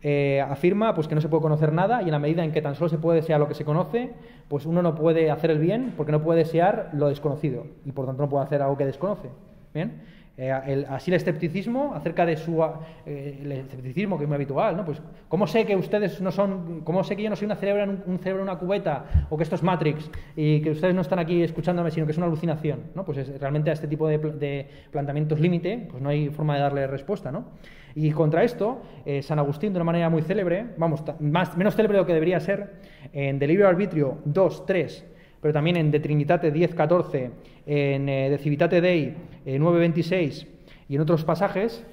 eh, afirma pues, que no se puede conocer nada y en la medida en que tan solo se puede desear lo que se conoce, pues uno no puede hacer el bien porque no puede desear lo desconocido y por tanto no puede hacer algo que desconoce. ¿Bien? Eh, así el escepticismo acerca de su eh, el escepticismo que es muy habitual, ¿no? Pues cómo sé que ustedes no son, cómo sé que yo no soy una cerebro un cerebro en una cubeta o que esto es Matrix y que ustedes no están aquí escuchándome sino que es una alucinación, ¿no? Pues realmente a este tipo de, planteamientos límite, pues no hay forma de darle respuesta, ¿no? Y contra esto, eh, San Agustín, de una manera muy célebre, vamos, más, menos célebre de lo que debería ser, en De Libre Arbitrio 2, 3, pero también en De Trinitate 10, 14, en De Civitate Dei 9, eh, 26 y en otros pasajes,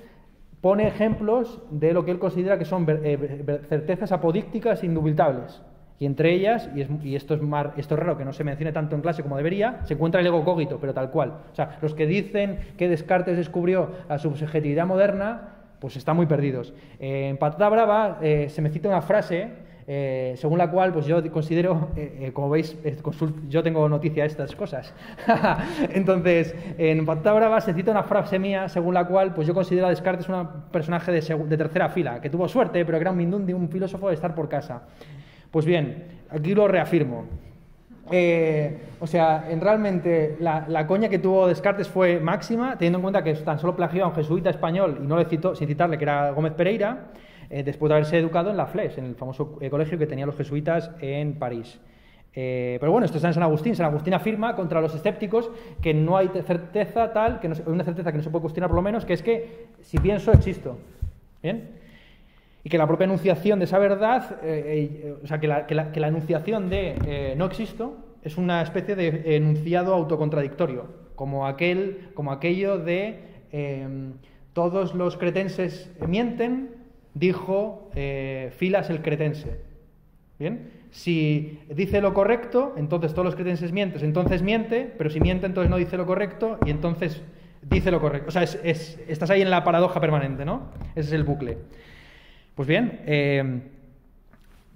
pone ejemplos de lo que él considera que son certezas apodícticas indubitables. Y entre ellas, y, esto, es esto es raro que no se mencione tanto en clase como debería, se encuentra el ego cogito, pero tal cual. O sea, los que dicen que Descartes descubrió la subjetividad moderna, pues están muy perdidos. Eh, en Patata Brava eh, se me cita una frase eh, según la cual pues yo considero, como veis, yo tengo noticia de estas cosas. [LAUGHS] Entonces, en Brava se cita una frase mía según la cual pues yo considero a Descartes un personaje de, tercera fila, que tuvo suerte, pero que era un mindundi, un filósofo de estar por casa. Pues bien, aquí lo reafirmo. Eh, o sea, en realmente la, coña que tuvo Descartes fue máxima, teniendo en cuenta que tan solo plagió a un jesuita español y no le citó, sin citarle, que era Gómez Pereira, eh, después de haberse educado en la FLES, en el famoso eh, colegio que tenían los jesuitas en París. pero bueno, esto está en San Agustín. San Agustín afirma contra los escépticos que no hay certeza tal, que no, una certeza que no se puede cuestionar por lo menos, que es que si pienso, existo. ¿Bien? y que la propia enunciación de esa verdad, eh, eh, o sea, que la, enunciación de eh, no existo es una especie de enunciado autocontradictorio, como, aquel, como aquello de todos los cretenses mienten, dijo Filas el cretense. ¿Bien? Si dice lo correcto, entonces todos los cretenses mienten, entonces miente, pero si miente, entonces no dice lo correcto y entonces dice lo correcto. O sea, estás ahí en la paradoja permanente, ¿no? Ese es el bucle. Pues bien, eh,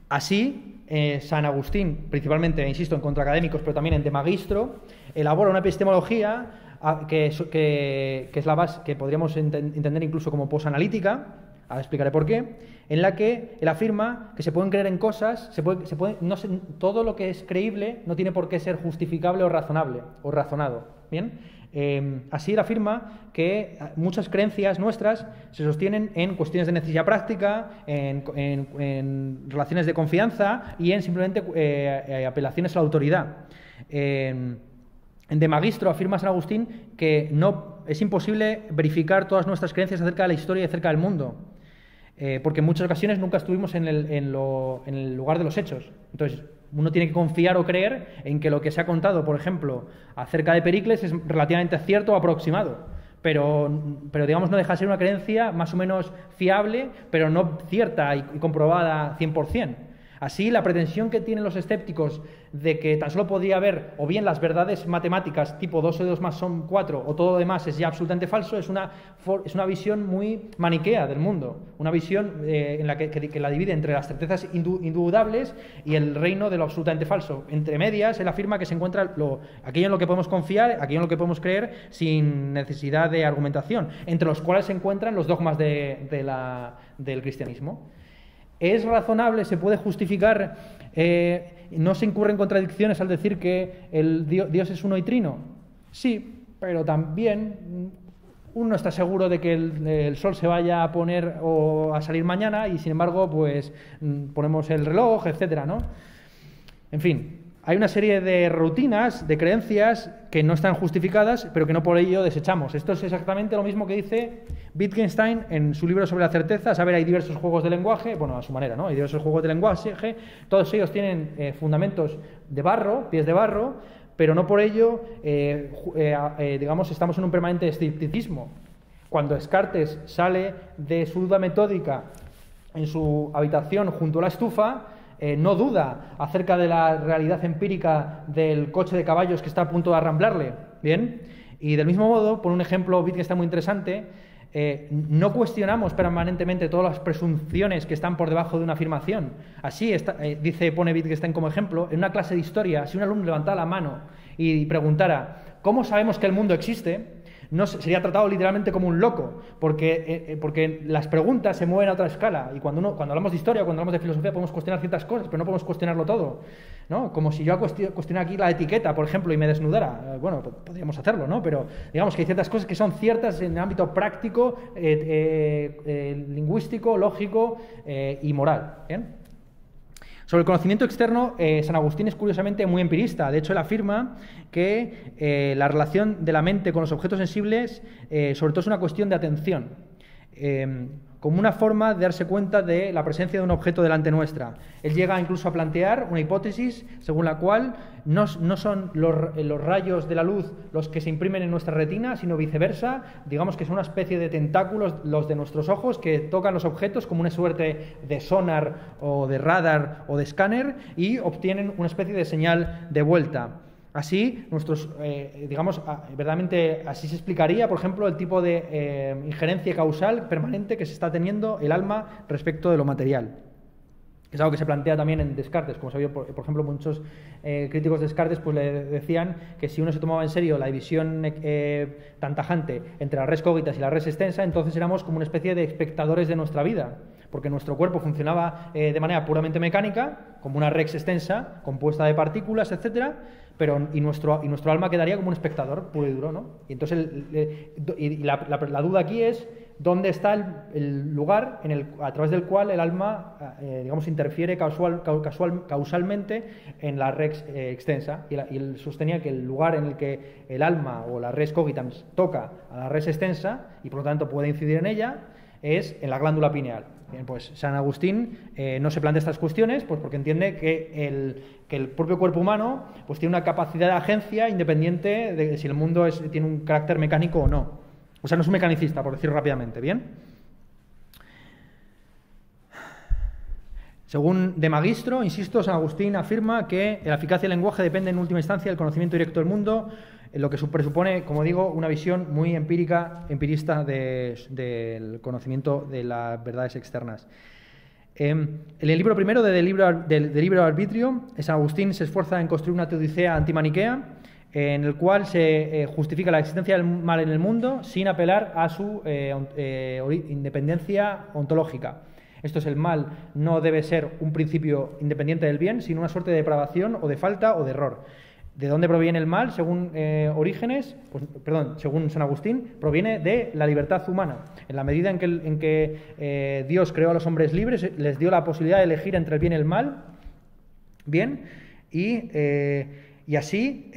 así eh, San Agustín, principalmente, insisto, en contra académicos, pero también en de magistro, elabora una epistemología ah, que, es la base que podríamos entender incluso como posanalítica, ahora explicaré por qué, en la que él afirma que se pueden creer en cosas, se puede, se puede, no todo lo que es creíble no tiene por qué ser justificable o razonable o razonado. Bien, Em, así él afirma que muchas creencias nuestras se sostienen en cuestiones de necesidad práctica, en, relaciones de confianza y en simplemente eh, eh, apelaciones a la autoridad. En De Magistro afirma San Agustín que no, es imposible verificar todas nuestras creencias acerca de la historia y acerca del mundo. Eh, porque en muchas ocasiones nunca estuvimos en el, en el lugar de los hechos. Entonces, uno tiene que confiar o creer en que lo que se ha contado, por ejemplo, acerca de Pericles es relativamente cierto o aproximado. Pero, pero digamos, no deja de ser una creencia más o menos fiable, pero no cierta y, y comprobada 100%. Así, la pretensión que tienen los escépticos de que tan solo podría haber o bien las verdades matemáticas tipo 2 o 2 más son 4 o todo lo demás es ya absolutamente falso, es una, es una visión muy maniquea del mundo, una visión eh, en la que, la divide entre las certezas indudables y el reino de lo absolutamente falso. Entre medias, él afirma que se encuentra lo, aquello en lo que podemos confiar, aquello en lo que podemos creer sin necesidad de argumentación, entre los cuales se encuentran los dogmas del cristianismo. ¿Es razonable, se puede justificar, eh, no se incurren contradicciones al decir que el Dios, es uno y trino? Sí, pero también uno está seguro de que el, sol se vaya a poner o a salir mañana y sin embargo pues mm, ponemos el reloj, etcétera, ¿no? En fin, hay una serie de rutinas, de creencias que no están justificadas, pero que no por ello desechamos. Esto es exactamente lo mismo que dice Wittgenstein en su libro sobre la certeza. Saber, hay diversos juegos de lenguaje, bueno, a su manera, ¿no? Hay diversos juegos de lenguaje, todos ellos tienen eh, fundamentos de barro, pies de barro, pero no por ello, eh, eh, digamos, estamos en un permanente escepticismo. Cuando Descartes sale de su duda metódica en su habitación junto a la estufa, eh, no duda acerca de la realidad empírica del coche de caballos que está a punto de arramblarle. ¿Bien? Y del mismo modo, por un ejemplo que está muy interesante, eh, no cuestionamos permanentemente todas las presunciones que están por debajo de una afirmación. Así eh, dice, pone Wittgenstein como ejemplo, en una clase de historia, si un alumno levantara la mano y preguntara, ¿cómo sabemos que el mundo existe? No sería tratado literalmente como un loco, porque, eh, eh, porque las preguntas se mueven a otra escala. Y cuando, uno, cuando hablamos de historia, cuando hablamos de filosofía, podemos cuestionar ciertas cosas, pero no podemos cuestionarlo todo. ¿no? Como si yo cuestionara aquí la etiqueta, por ejemplo, y me desnudara. Bueno, podríamos hacerlo, ¿no? Pero digamos que hay ciertas cosas que son ciertas en el ámbito práctico, lingüístico, lógico y moral. ¿bien? Sobre el conocimiento externo, eh, San Agustín es curiosamente muy empirista. De hecho, él afirma que eh, la relación de la mente con los objetos sensibles, eh, sobre todo, es una cuestión de atención como una forma de darse cuenta de la presencia de un objeto delante nuestra. Él llega incluso a plantear una hipótesis según la cual no, son los, los, rayos de la luz los que se imprimen en nuestra retina, sino viceversa, digamos que son una especie de tentáculos los de nuestros ojos que tocan los objetos como una suerte de sonar o de radar o de escáner y obtienen una especie de señal de vuelta. Así, nuestros, eh, digamos, verdaderamente así se explicaría, por ejemplo, el tipo de eh, injerencia causal permanente que se está teniendo el alma respecto de lo material. Es algo que se plantea también en Descartes, como sabía, por, por ejemplo, muchos eh, críticos de Descartes pues, le decían que si uno se tomaba en serio la división tan tajante entre la res cognitas y la res extensa, entonces éramos como una especie de espectadores de nuestra vida, porque nuestro cuerpo funcionaba de manera puramente mecánica, como una res extensa, compuesta de partículas, etcétera, pero y nuestro, y nuestro alma quedaría como un espectador puro y duro, ¿no? Y entonces y la, la, duda aquí es dónde está el, lugar en el, a través del cual el alma, eh, digamos, interfiere casual, casual, causalmente en la red eh, extensa. Y, él sostenía que el lugar en el que el alma o la res cogitans toca a la res extensa y por lo tanto puede incidir en ella es en la glándula pineal. Bien, pues San Agustín eh, no se plantea estas cuestiones pues porque entiende que el, que el, propio cuerpo humano pues tiene una capacidad de agencia independiente de si el mundo tiene un carácter mecánico o no. O sea, no es un mecanicista, por decirlo rápidamente, ¿bien? Según de Magistro, insisto, San Agustín afirma que la eficacia del lenguaje depende en última instancia del conocimiento directo del mundo, lo que presupone, como digo, una visión muy empírica, empirista del conocimiento de las verdades externas. Em, en el libro primero de, del, libro Arbitrio, San Agustín se esfuerza en construir una teodicea antimaniquea, en el cual se eh, justifica la existencia del mal en el mundo sin apelar a su eh, eh, independencia ontológica. Esto es el mal, no debe ser un principio independiente del bien, sino una suerte de depravación o de falta o de error. ¿De dónde proviene el mal? Según eh, Orígenes, pues, perdón, según San Agustín, proviene de la libertad humana. En la medida en que, eh, Dios creó a los hombres libres, les dio la posibilidad de elegir entre el bien y el mal, bien, y, eh, así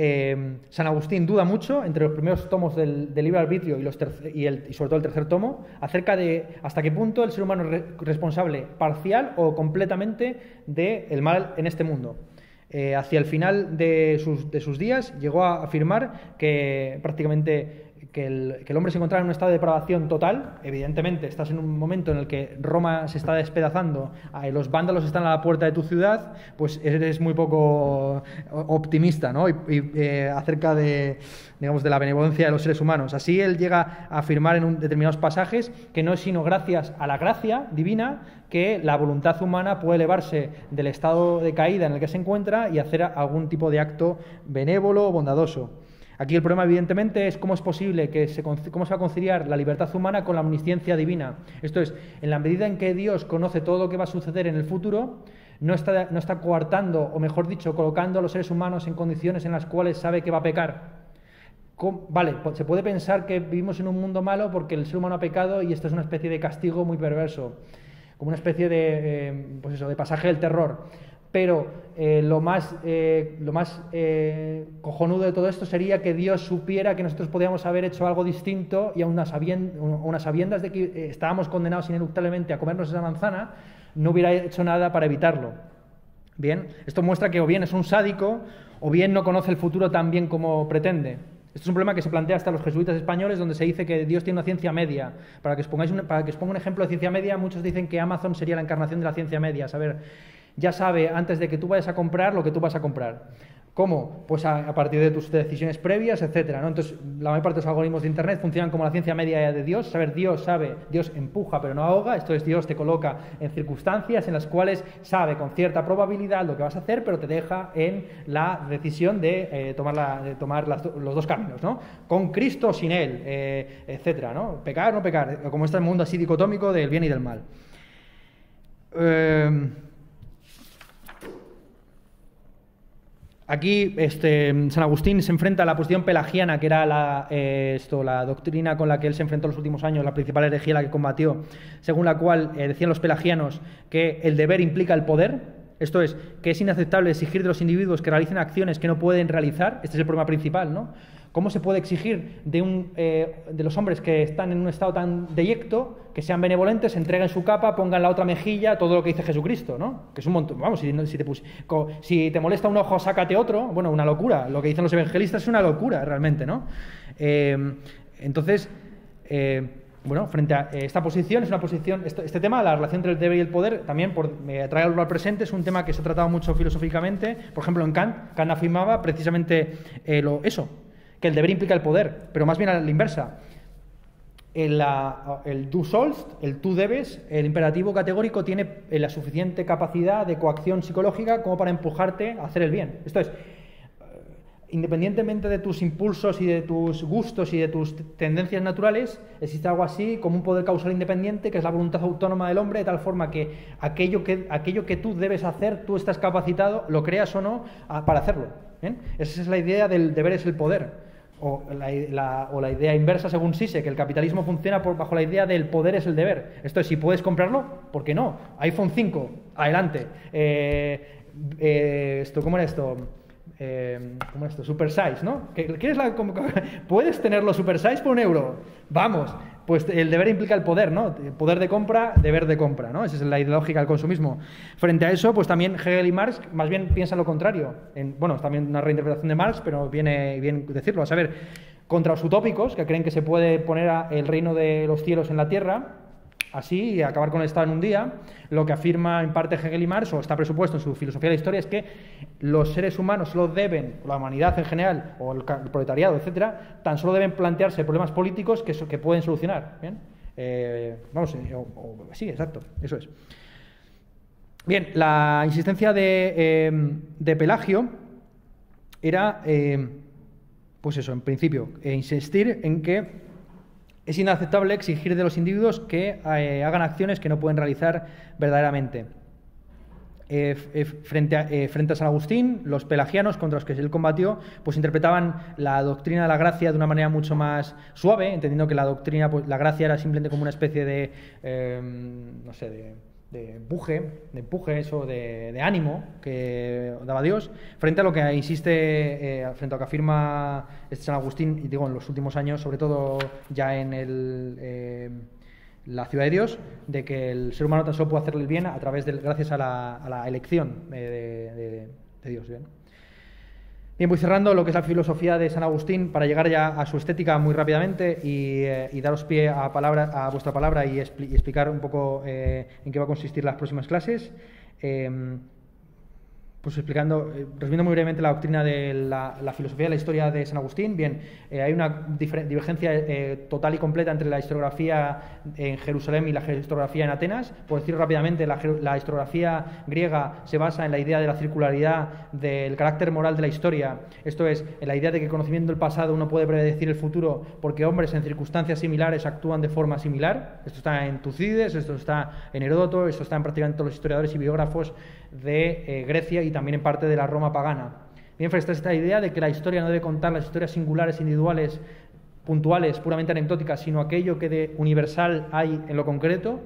San Agustín duda mucho entre los primeros tomos del, libre arbitrio y, los y, y, sobre todo el tercer tomo, acerca de hasta qué punto el ser humano es responsable parcial o completamente del mal en este mundo. Eh, hacia el final de sus, de sus, días llegó a afirmar que prácticamente que el, hombre se encontraba en un estado de depravación total. Evidentemente, estás en un momento en el que Roma se está despedazando, los vándalos están a la puerta de tu ciudad, pues eres muy poco optimista ¿no? y, eh, acerca de, digamos, de la benevolencia de los seres humanos. Así él llega a afirmar en determinados pasajes que no es sino gracias a la gracia divina que la voluntad humana puede elevarse del estado de caída en el que se encuentra y hacer algún tipo de acto benévolo o bondadoso. Aquí el problema, evidentemente, es cómo es posible que se, cómo se va a conciliar la libertad humana con la omnisciencia divina. Esto es, en la medida en que Dios conoce todo lo que va a suceder en el futuro, no está, no está coartando, o mejor dicho, colocando a los seres humanos en condiciones en las cuales sabe que va a pecar. Vale, se puede pensar que vivimos en un mundo malo porque el ser humano ha pecado y esto es una especie de castigo muy perverso, como una especie de, eh, pues eso, de pasaje del terror pero eh, lo más, eh, lo más eh, cojonudo de todo esto sería que Dios supiera que nosotros podíamos haber hecho algo distinto y a unas, sabiendas de que estábamos condenados ineluctablemente a comernos esa manzana, no hubiera hecho nada para evitarlo. Bien, esto muestra que o bien es un sádico o bien no conoce el futuro tan bien como pretende. Esto es un problema que se plantea hasta los jesuitas españoles, donde se dice que Dios tiene una ciencia media. Para que os, pongáis para que os ponga un ejemplo de ciencia media, muchos dicen que Amazon sería la encarnación de la ciencia media. Saber, Ya sabe antes de que tú vayas a comprar lo que tú vas a comprar. ¿Cómo? Pues a, partir de tus decisiones previas, etcétera. ¿no? Entonces, la mayor parte de los algoritmos de Internet funcionan como la ciencia media de Dios. Saber Dios sabe, Dios empuja pero no ahoga. Esto es, Dios te coloca en circunstancias en las cuales sabe con cierta probabilidad lo que vas a hacer, pero te deja en la decisión de eh, tomar, tomar los dos caminos, ¿no? Con Cristo o sin Él, eh, etcétera, ¿no? Pecar o no pecar, como está el mundo así dicotómico del bien y del mal. Eh, Aquí este, San Agustín se enfrenta a la posición pelagiana, que era la, eh, la doctrina con la que él se enfrentó en los últimos años, la principal herejía la que combatió, según la cual eh, decían los pelagianos que el deber implica el poder, esto es, que es inaceptable exigir de los individuos que realicen acciones que no pueden realizar, este es el problema principal, ¿no? ¿Cómo se puede exigir eh, de los hombres que están en un estado tan deyecto que sean benevolentes, entreguen su capa, pongan la otra mejilla, todo lo que dice Jesucristo, ¿no? Que es un montón. Vamos, si, te, si te molesta un ojo, sácate otro. Bueno, una locura. Lo que dicen los evangelistas es una locura, realmente, ¿no? Eh, entonces, eh, bueno, frente a esta posición, es una posición. Este, tema, la relación entre el deber y el poder, también por traerlo al presente, es un tema que se ha tratado mucho filosóficamente. Por ejemplo, en Kant, Kant afirmaba precisamente eso, que el deber implica el poder, pero más bien a la inversa. El, el du sollst, el tú debes, el imperativo categórico tiene la suficiente capacidad de coacción psicológica como para empujarte a hacer el bien. Esto es, independientemente de tus impulsos y de tus gustos y de tus tendencias naturales, existe algo así como un poder causal independiente, que es la voluntad autónoma del hombre, de tal forma que aquello que, aquello que tú debes hacer, tú estás capacitado, lo creas o no, para hacerlo. Esa es la idea del deber es el poder o la, o la, idea inversa según Sise, que el capitalismo funciona por, bajo la idea del poder es el deber. Esto es, si puedes comprarlo, ¿por qué no? iPhone 5, adelante. Eh, eh, esto, ¿Cómo era esto? Eh, ¿Cómo es esto? Super size, ¿no? ¿Quieres la, [LAUGHS] ¿Puedes tenerlo super size por un euro? Vamos, pues el deber implica el poder, ¿no? Poder de compra, deber de compra, ¿no? Esa es la ideológica del consumismo. Frente a eso, pues también Hegel y Marx más bien piensan lo contrario. En, bueno, es también una reinterpretación de Marx, pero viene bien decirlo. A saber, contra los utópicos, que creen que se puede poner el reino de los cielos en la tierra, así y acabar con el Estado en un día, lo que afirma en parte Hegel y Marx, o está presupuesto en su filosofía de la historia, es que los seres humanos solo deben, la humanidad en general, o el, proletariado, etcétera, tan solo deben plantearse problemas políticos que, pueden solucionar. ¿bien? Eh, vamos, eh, sí, exacto, eso es. Bien, la insistencia de, eh, Pelagio era, pues eso, en principio, insistir en que es inaceptable exigir de los individuos que eh, hagan acciones que no pueden realizar verdaderamente. Eh, eh, frente, a, frente, a, San Agustín, los pelagianos contra los que él combatió, pues interpretaban la doctrina de la gracia de una manera mucho más suave, entendiendo que la doctrina, pues, la gracia era simplemente como una especie de, no sé, de de empuje, de empuje, eso, de, ánimo que daba Dios, frente a lo que insiste, eh, frente a lo que afirma este San Agustín, y digo, en los últimos años, sobre todo ya en el, eh, la ciudad de Dios, de que el ser humano tan solo puede hacerle el bien a través de, gracias a la, elección de, Dios. Bien, voy cerrando lo que es la filosofía de San Agustín para llegar ya a su estética muy rápidamente y, eh, daros pie a, palabra, a vuestra palabra y, explicar un poco eh, en qué va a consistir las próximas clases. Em, pues explicando, eh, resumiendo muy brevemente la doctrina de la, filosofía de la historia de San Agustín, bien, eh, hay una divergencia eh, total y completa entre la historiografía en Jerusalén y la historiografía en Atenas. Por decirlo rápidamente, la, historiografía griega se basa en la idea de la circularidad del carácter moral de la historia, esto es, en la idea de que conociendo el pasado uno puede predecir el futuro porque hombres en circunstancias similares actúan de forma similar. Esto está en Tucídides, esto está en Heródoto, esto está en prácticamente todos los historiadores y biógrafos de Grecia y también en parte de la Roma pagana. Bien, a esta idea de que la historia no debe contar las historias singulares, individuales, puntuales, puramente anecdóticas, sino aquello que de universal hay en lo concreto,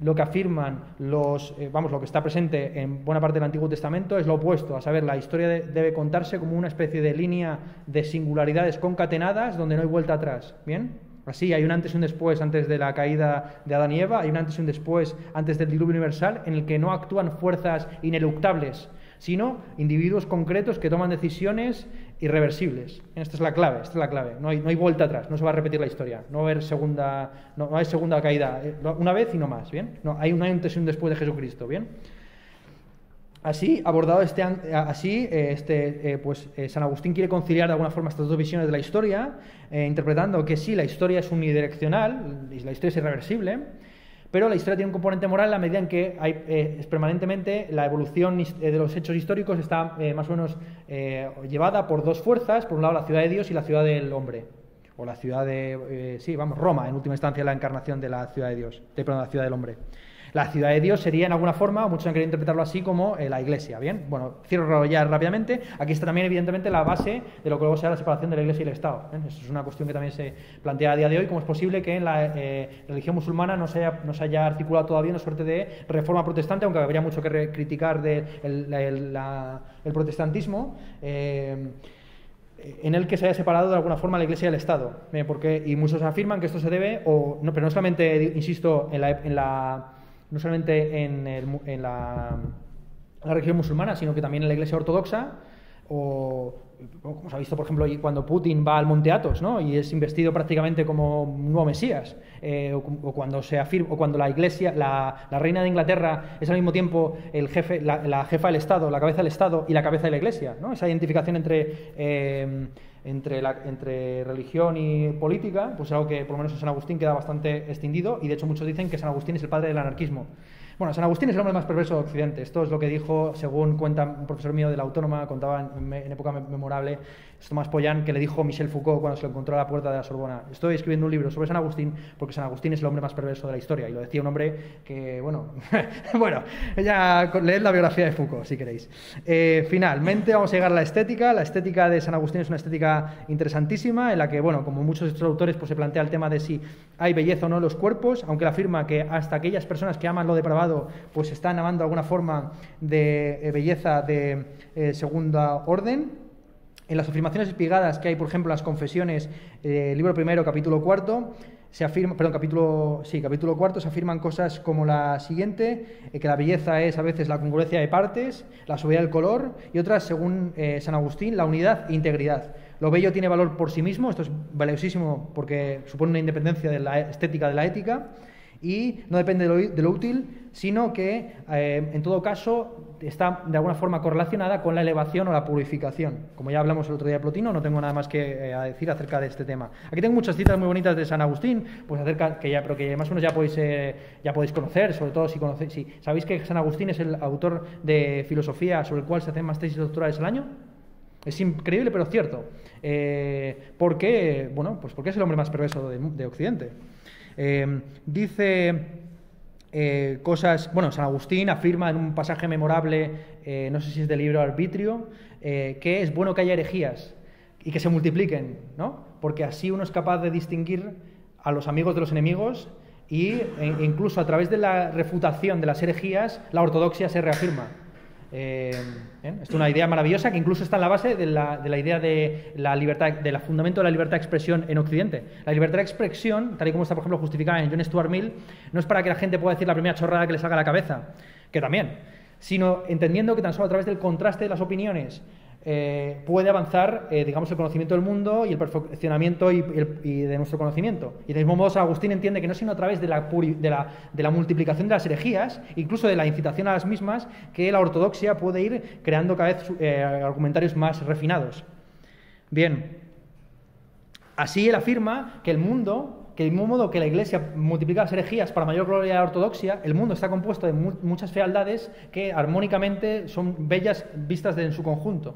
lo que afirman los, eh, vamos, lo que está presente en buena parte del Antiguo Testamento es lo opuesto, a saber, la historia debe contarse como una especie de línea de singularidades concatenadas donde no hay vuelta atrás, ¿bien? Así, hay un antes y un después antes de la caída de Adán y Eva, hay un antes y un después antes del diluvio universal en el que no actúan fuerzas ineluctables, sino individuos concretos que toman decisiones irreversibles. Esta es la clave, esta es la clave. No hay, no hay vuelta atrás, no se va a repetir la historia, no haber segunda, no, hay segunda caída, eh, una vez y no más, ¿bien? No, hay un antes y un después de Jesucristo, ¿bien? Así, abordado este, así, este, pues San Agustín quiere conciliar de alguna forma estas dos visiones de la historia, interpretando que sí, la historia es unidireccional, la historia es irreversible, pero la historia tiene un componente moral en la medida en que hay, eh, permanentemente la evolución eh, de los hechos históricos está eh, más o menos llevada por dos fuerzas, por un lado la ciudad de Dios y la ciudad del hombre, o la ciudad de, sí, vamos, Roma, en última instancia la encarnación de la ciudad de Dios, de, perdón, la ciudad del hombre. La ciudad de Dios sería en alguna forma, muchos han querido interpretarlo así como la iglesia, ¿bien? Bueno, cierro ya rápidamente. Aquí está también, evidentemente, la base de lo que luego será la separación de la iglesia y el Estado. Eso es una cuestión que también se plantea a día de hoy, cómo es posible que en la eh, religión musulmana no se, haya, no se haya articulado todavía una suerte de reforma protestante, aunque habría mucho que criticar del el, protestantismo. Eh, en el que se haya separado de alguna forma la Iglesia del Estado. porque, y muchos afirman que esto se debe, o, no, pero no solamente, insisto, en la no solamente en, la, religión musulmana, sino que también en la iglesia ortodoxa, o como se ha visto, por ejemplo, cuando Putin va al Monte Athos ¿no? y es investido prácticamente como un nuevo Mesías, eh, o, cuando se afirma, o cuando la Iglesia, la, reina de Inglaterra es al mismo tiempo el jefe, la, jefa del Estado, la cabeza del Estado y la cabeza de la Iglesia, ¿no? esa identificación entre eh, entre, la, entre religión y política, pues es algo que por lo menos en San Agustín queda bastante extendido y de hecho muchos dicen que San Agustín es el padre del anarquismo. Bueno, San Agustín es el hombre más perverso de Occidente. Esto es lo que dijo, según cuenta un profesor mío de la Autónoma, contaba en, época memorable, Tomás Pollán, que le dijo Michel Foucault cuando se lo encontró a la puerta de la Sorbona. Estoy escribiendo un libro sobre San Agustín porque San Agustín es el hombre más perverso de la historia. Y lo decía un hombre que, bueno, [LAUGHS] bueno, ya leed la biografía de Foucault, si queréis. Eh, finalmente vamos a llegar a la estética. La estética de San Agustín es una estética interesantísima en la que, bueno, como muchos de estos autores, pues se plantea el tema de si hay belleza o no en los cuerpos, aunque él afirma que hasta aquellas personas que aman lo depravado pues están amando alguna forma de eh, belleza de eh, segunda orden. En las afirmaciones espigadas que hay, por ejemplo, las confesiones, eh, libro primero, capítulo cuarto, se afirma, perdón, capítulo, sí, capítulo cuarto, se afirman cosas como la siguiente, que la belleza es a veces la congruencia de partes, la sobriedad del color, y otras, según San Agustín, la unidad e integridad. Lo bello tiene valor por sí mismo, esto es valiosísimo porque supone una independencia de la estética de la ética, y no depende de lo, útil, sino que eh, en todo caso está de alguna forma correlacionada con la elevación o la purificación. Como ya hablamos el otro día de Plotino, no tengo nada más que eh, decir acerca de este tema. Aquí tengo muchas citas muy bonitas de San Agustín, pues acerca que ya, pero que más o menos ya podéis, eh, ya podéis conocer, sobre todo si conocéis, si sabéis que San Agustín es el autor de filosofía sobre el cual se hacen más tesis doctorales al año. Es increíble, pero cierto. ¿Por qué? Bueno, pues porque es el hombre más perverso de Occidente. Eh, dice eh, cosas, bueno, San Agustín afirma en un pasaje memorable, eh, no sé si es del libro Arbitrio, que es bueno que haya herejías y que se multipliquen, ¿no? Porque así uno es capaz de distinguir a los amigos de los enemigos y e incluso a través de la refutación de las herejías la ortodoxia se reafirma. Eh, es una idea maravillosa que incluso está en la base de la, idea de la libertad, del fundamento de la libertad de expresión en Occidente. La libertad de expresión, tal y como está, por ejemplo, justificada en John Stuart Mill, no es para que la gente pueda decir la primera chorrada que le salga a la cabeza, que también, sino entendiendo que tan solo a través del contraste de las opiniones eh, puede avanzar, eh, digamos, el conocimiento del mundo y el perfeccionamiento y, de nuestro conocimiento. Y del mismo modo, San Agustín entiende que no sino a través de la, de la, multiplicación de las herejías, incluso de la incitación a las mismas, que la ortodoxia puede ir creando cada vez eh, argumentarios más refinados. Bien, así él afirma que el mundo que del mismo modo que la Iglesia multiplica las herejías para mayor gloria de la ortodoxia, el mundo está compuesto de muchas fealdades que armónicamente son bellas vistas en su conjunto.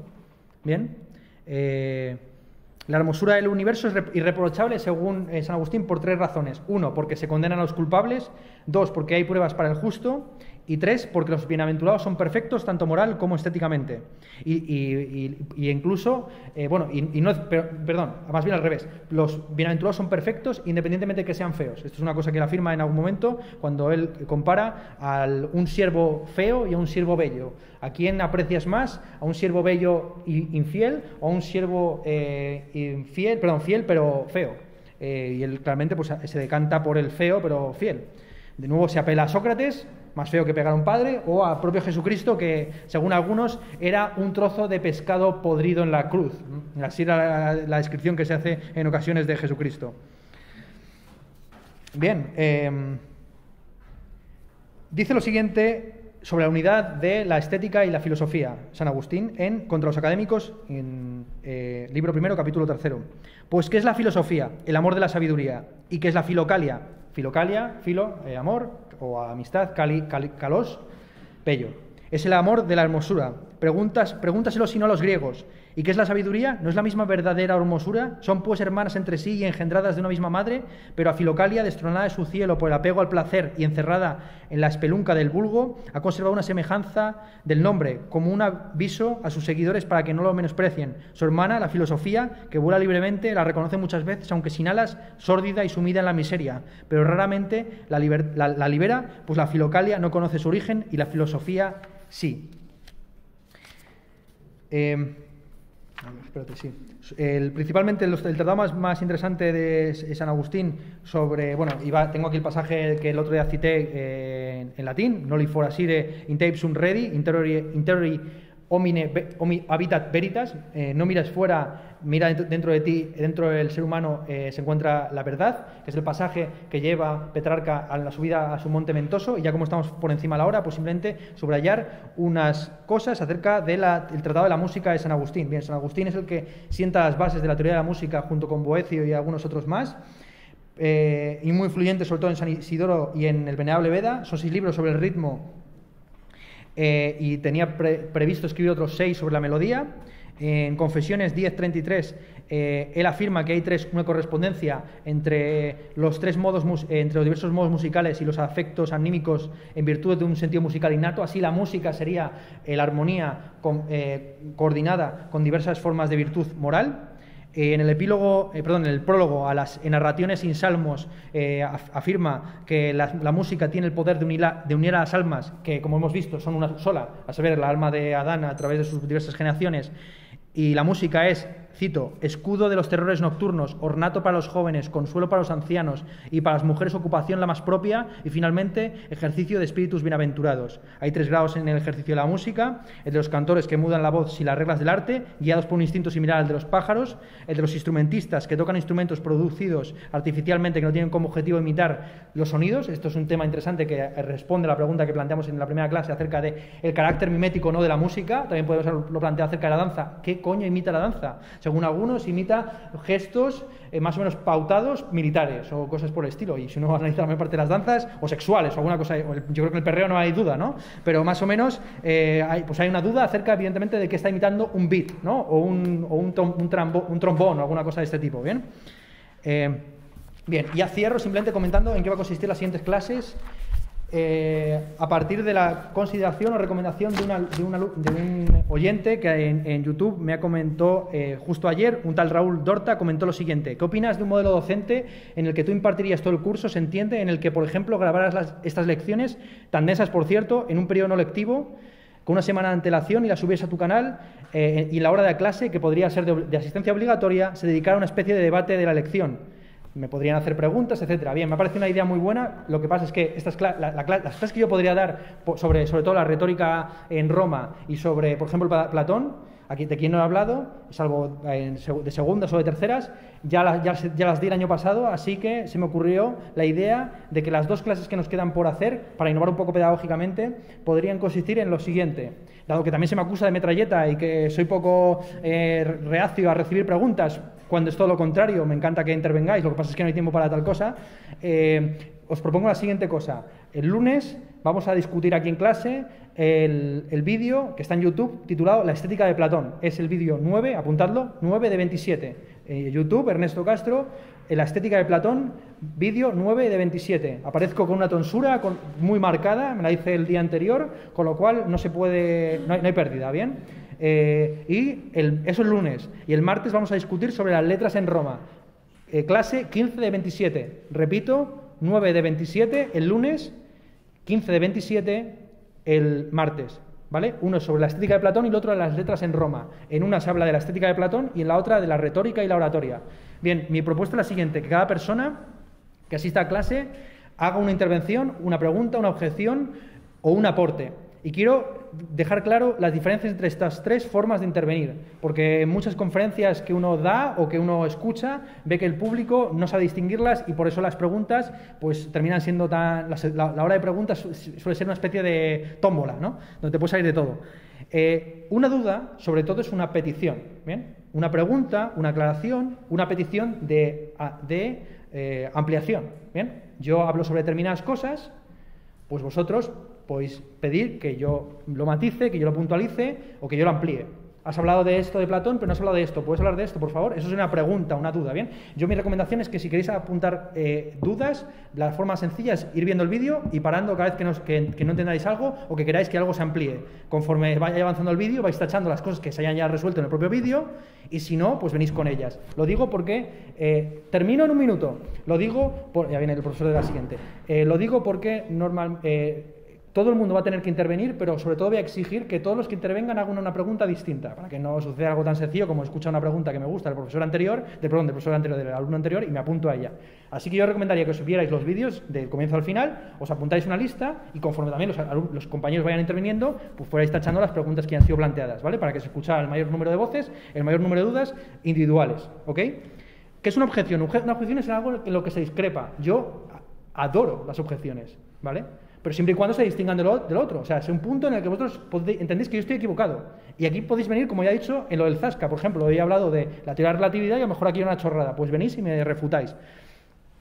Bien. Eh, la hermosura del universo es irreprochable según eh, San Agustín por tres razones. Uno, porque se condenan a los culpables. Dos, porque hay pruebas para el justo. Y tres, porque los bienaventurados son perfectos tanto moral como estéticamente. Y, incluso, eh, bueno, y, no, perdón, más bien al revés, los bienaventurados son perfectos independientemente de que sean feos. Esto es una cosa que él afirma en algún momento cuando él compara a un siervo feo y a un siervo bello. ¿A quién aprecias más? ¿A un siervo bello infiel o a un siervo eh, infiel, perdón, fiel pero feo? Eh, y él claramente pues, se decanta por el feo pero fiel. De nuevo se apela a Sócrates, más feo que pegar a un padre, o a propio Jesucristo, que según algunos era un trozo de pescado podrido en la cruz. Así era la, descripción que se hace en ocasiones de Jesucristo. Bien, em, dice lo siguiente sobre la unidad de la estética y la filosofía, San Agustín, en Contra los Académicos, en eh, libro primero, capítulo tercero. Pues, ¿qué es la filosofía? El amor de la sabiduría. ¿Y qué es la filocalia? Filocalia, filo, eh, amor, o amistad, cali, calos, pello. Es el amor de la hermosura. Preguntas, pregúntaselo si no a los griegos. ¿Y qué es la sabiduría? ¿No es la misma verdadera hermosura? Son pues hermanas entre sí y engendradas de una misma madre, pero a Filocalia, destronada de su cielo por el apego al placer y encerrada en la espelunca del vulgo, ha conservado una semejanza del nombre, como un aviso a sus seguidores para que no lo menosprecien. Su hermana, la filosofía, que vuela libremente, la reconoce muchas veces, aunque sin alas, sórdida y sumida en la miseria, pero raramente la, libera, pues la Filocalia no conoce su origen y la filosofía sí. Eh, el, principalmente el, tratado más, interesante de San Agustín sobre, bueno, iba, tengo aquí el pasaje que el otro día cité eh, en, latín, Noli for asire in sum redi, interiori Habitat veritas, eh, no miras fuera, mira dentro de ti, dentro del ser humano eh, se encuentra la verdad, que es el pasaje que lleva Petrarca a la subida a su monte Ventoso, y ya como estamos por encima de la hora, pues simplemente subrayar unas cosas acerca del Tratado de la Música de San Agustín. Bien, San Agustín es el que sienta las bases de la teoría de la música junto con Boecio y algunos otros más, eh, y muy influyente sobre todo en San Isidoro y en el Venerable Veda, son seis libros sobre el ritmo eh, y tenía previsto escribir otros seis sobre la melodía. En Confesiones 10.33 eh, él afirma que hay tres, una correspondencia entre los tres modos, entre los diversos modos musicales y los afectos anímicos en virtud de un sentido musical innato. Así la música sería la armonía coordinada con diversas formas de virtud moral. Eh, en el epílogo, eh, en el prólogo a las narraciones sin salmos eh, afirma que la, música tiene el poder de unir, de unir, a las almas, que como hemos visto son una sola, a saber, la alma de Adán a través de sus diversas generaciones, y la música es Cito, escudo de los terrores nocturnos, ornato para los jóvenes, consuelo para los ancianos y para las mujeres ocupación la más propia y finalmente ejercicio de espíritus bienaventurados. Hay tres grados en el ejercicio de la música, el de los cantores que mudan la voz y las reglas del arte, guiados por un instinto similar al de los pájaros, el de los instrumentistas que tocan instrumentos producidos artificialmente que no tienen como objetivo imitar los sonidos. Esto es un tema interesante que responde a la pregunta que planteamos en la primera clase acerca del el carácter mimético no de la música. También podemos lo plantear acerca de la danza. ¿Qué coño imita la danza? Según algunos, imita gestos eh, más o menos pautados militares o cosas por el estilo. Y si uno analiza la mayor parte de las danzas, o sexuales, o alguna cosa, yo creo que en el perreo no hay duda, ¿no? Pero más o menos eh, hay, pues hay una duda acerca, evidentemente, de que está imitando un beat, ¿no? O un, o un, un, trombón o alguna cosa de este tipo, ¿bien? Eh, bien, ya cierro simplemente comentando en qué va a consistir las siguientes clases. Eh, a partir de la consideración o recomendación de, un oyente que en, YouTube me ha comentado eh, justo ayer, un tal Raúl Dorta comentó lo siguiente, ¿qué opinas de un modelo docente en el que tú impartirías todo el curso, se entiende, en el que, por ejemplo, grabaras estas lecciones, tan densas, por cierto, en un periodo no lectivo, con una semana de antelación y las subieras a tu canal eh, y la hora de clase, que podría ser de, de asistencia obligatoria, se dedicara a una especie de debate de la lección? Me podrían hacer preguntas, etcétera. Bien, me parece una idea muy buena. Lo que pasa es que estas las clases que yo podría dar sobre, sobre todo la retórica en Roma y sobre, por ejemplo, Platón, de quien no he hablado, salvo de segundas o de terceras, ya, ya, ya, las di el año pasado, así que se me ocurrió la idea de que las dos clases que nos quedan por hacer, para innovar un poco pedagógicamente, podrían consistir en lo siguiente. Dado que también se me acusa de metralleta y que soy poco eh, reacio a recibir preguntas, cuando es todo lo contrario, me encanta que intervengáis, lo que pasa es que no hay tiempo para tal cosa, eh, os propongo la siguiente cosa. El lunes vamos a discutir aquí en clase el, vídeo que está en YouTube titulado La estética de Platón. Es el vídeo 9, apuntadlo, 9 de 27. Eh, YouTube, Ernesto Castro, La estética de Platón, vídeo 9 de 27. Aparezco con una tonsura muy marcada, me la hice el día anterior, con lo cual no se puede, no hay, pérdida, ¿bien? Eh, y eso es lunes. Y el martes vamos a discutir sobre las letras en Roma. Eh, clase 15 de 27. Repito, 9 de 27 el lunes, 15 de 27 el martes. ¿Vale? Uno sobre la estética de Platón y el otro de las letras en Roma. En una se habla de la estética de Platón y en la otra de la retórica y la oratoria. Bien, mi propuesta es la siguiente, que cada persona que asista a clase haga una intervención, una pregunta, una objeción o un aporte. Y quiero dejar claro las diferencias entre estas tres formas de intervenir, porque en muchas conferencias que uno da o que uno escucha, ve que el público no sabe distinguirlas y por eso las preguntas pues terminan siendo tan... La, hora de preguntas suele ser una especie de tómbola, ¿no? Donde te puede salir de todo. Eh, una duda, sobre todo, es una petición, ¿bien? Una pregunta, una aclaración, una petición de, de eh, ampliación, ¿bien? Yo hablo sobre determinadas cosas, pues vosotros podéis pedir que yo lo matice, que yo lo puntualice o que yo lo amplíe. Has hablado de esto de Platón, pero no has hablado de esto. ¿Puedes hablar de esto, por favor? Eso es una pregunta, una duda, ¿bien? Yo mi recomendación es que si queréis apuntar eh, dudas, la forma sencilla es ir viendo el vídeo y parando cada vez que, no entendáis algo o que queráis que algo se amplíe. Conforme vaya avanzando el vídeo, vais tachando las cosas que se hayan ya resuelto en el propio vídeo y si no, pues venís con ellas. Lo digo porque eh, termino en un minuto. Lo digo, por, ya viene el profesor de la siguiente. Eh, lo digo porque normal todo el mundo va a tener que intervenir, pero sobre todo voy a exigir que todos los que intervengan hagan una pregunta distinta, para que no suceda algo tan sencillo como escuchar una pregunta que me gusta del profesor anterior, del, perdón, del profesor anterior, del alumno anterior, y me apunto a ella. Así que yo recomendaría que os vierais los vídeos del comienzo al final, os apuntáis una lista y conforme también los, compañeros vayan interviniendo, pues fuerais tachando las preguntas que han sido planteadas, ¿vale? Para que se escuchara el mayor número de voces, el mayor número de dudas individuales, ¿ok? ¿Qué es una objeción? Una objeción es algo en lo que se discrepa. Yo adoro las objeciones, ¿vale? Pero siempre y cuando se distingan del, otro. O sea, es un punto en el que vosotros entendéis que yo estoy equivocado. Y aquí podéis venir, como ya he dicho, en lo del Zasca, por ejemplo, hoy he hablado de la teoría de relatividad y a lo mejor aquí hay una chorrada. Pues venís y me refutáis.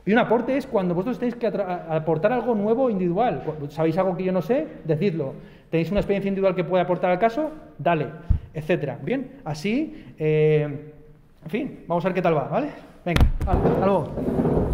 Y un aporte es cuando vosotros tenéis que aportar algo nuevo individual. ¿Sabéis algo que yo no sé? Decidlo. ¿Tenéis una experiencia individual que puede aportar al caso? Dale, etcétera. Bien, así, eh, en fin, vamos a ver qué tal va, ¿vale? Venga, hasta luego.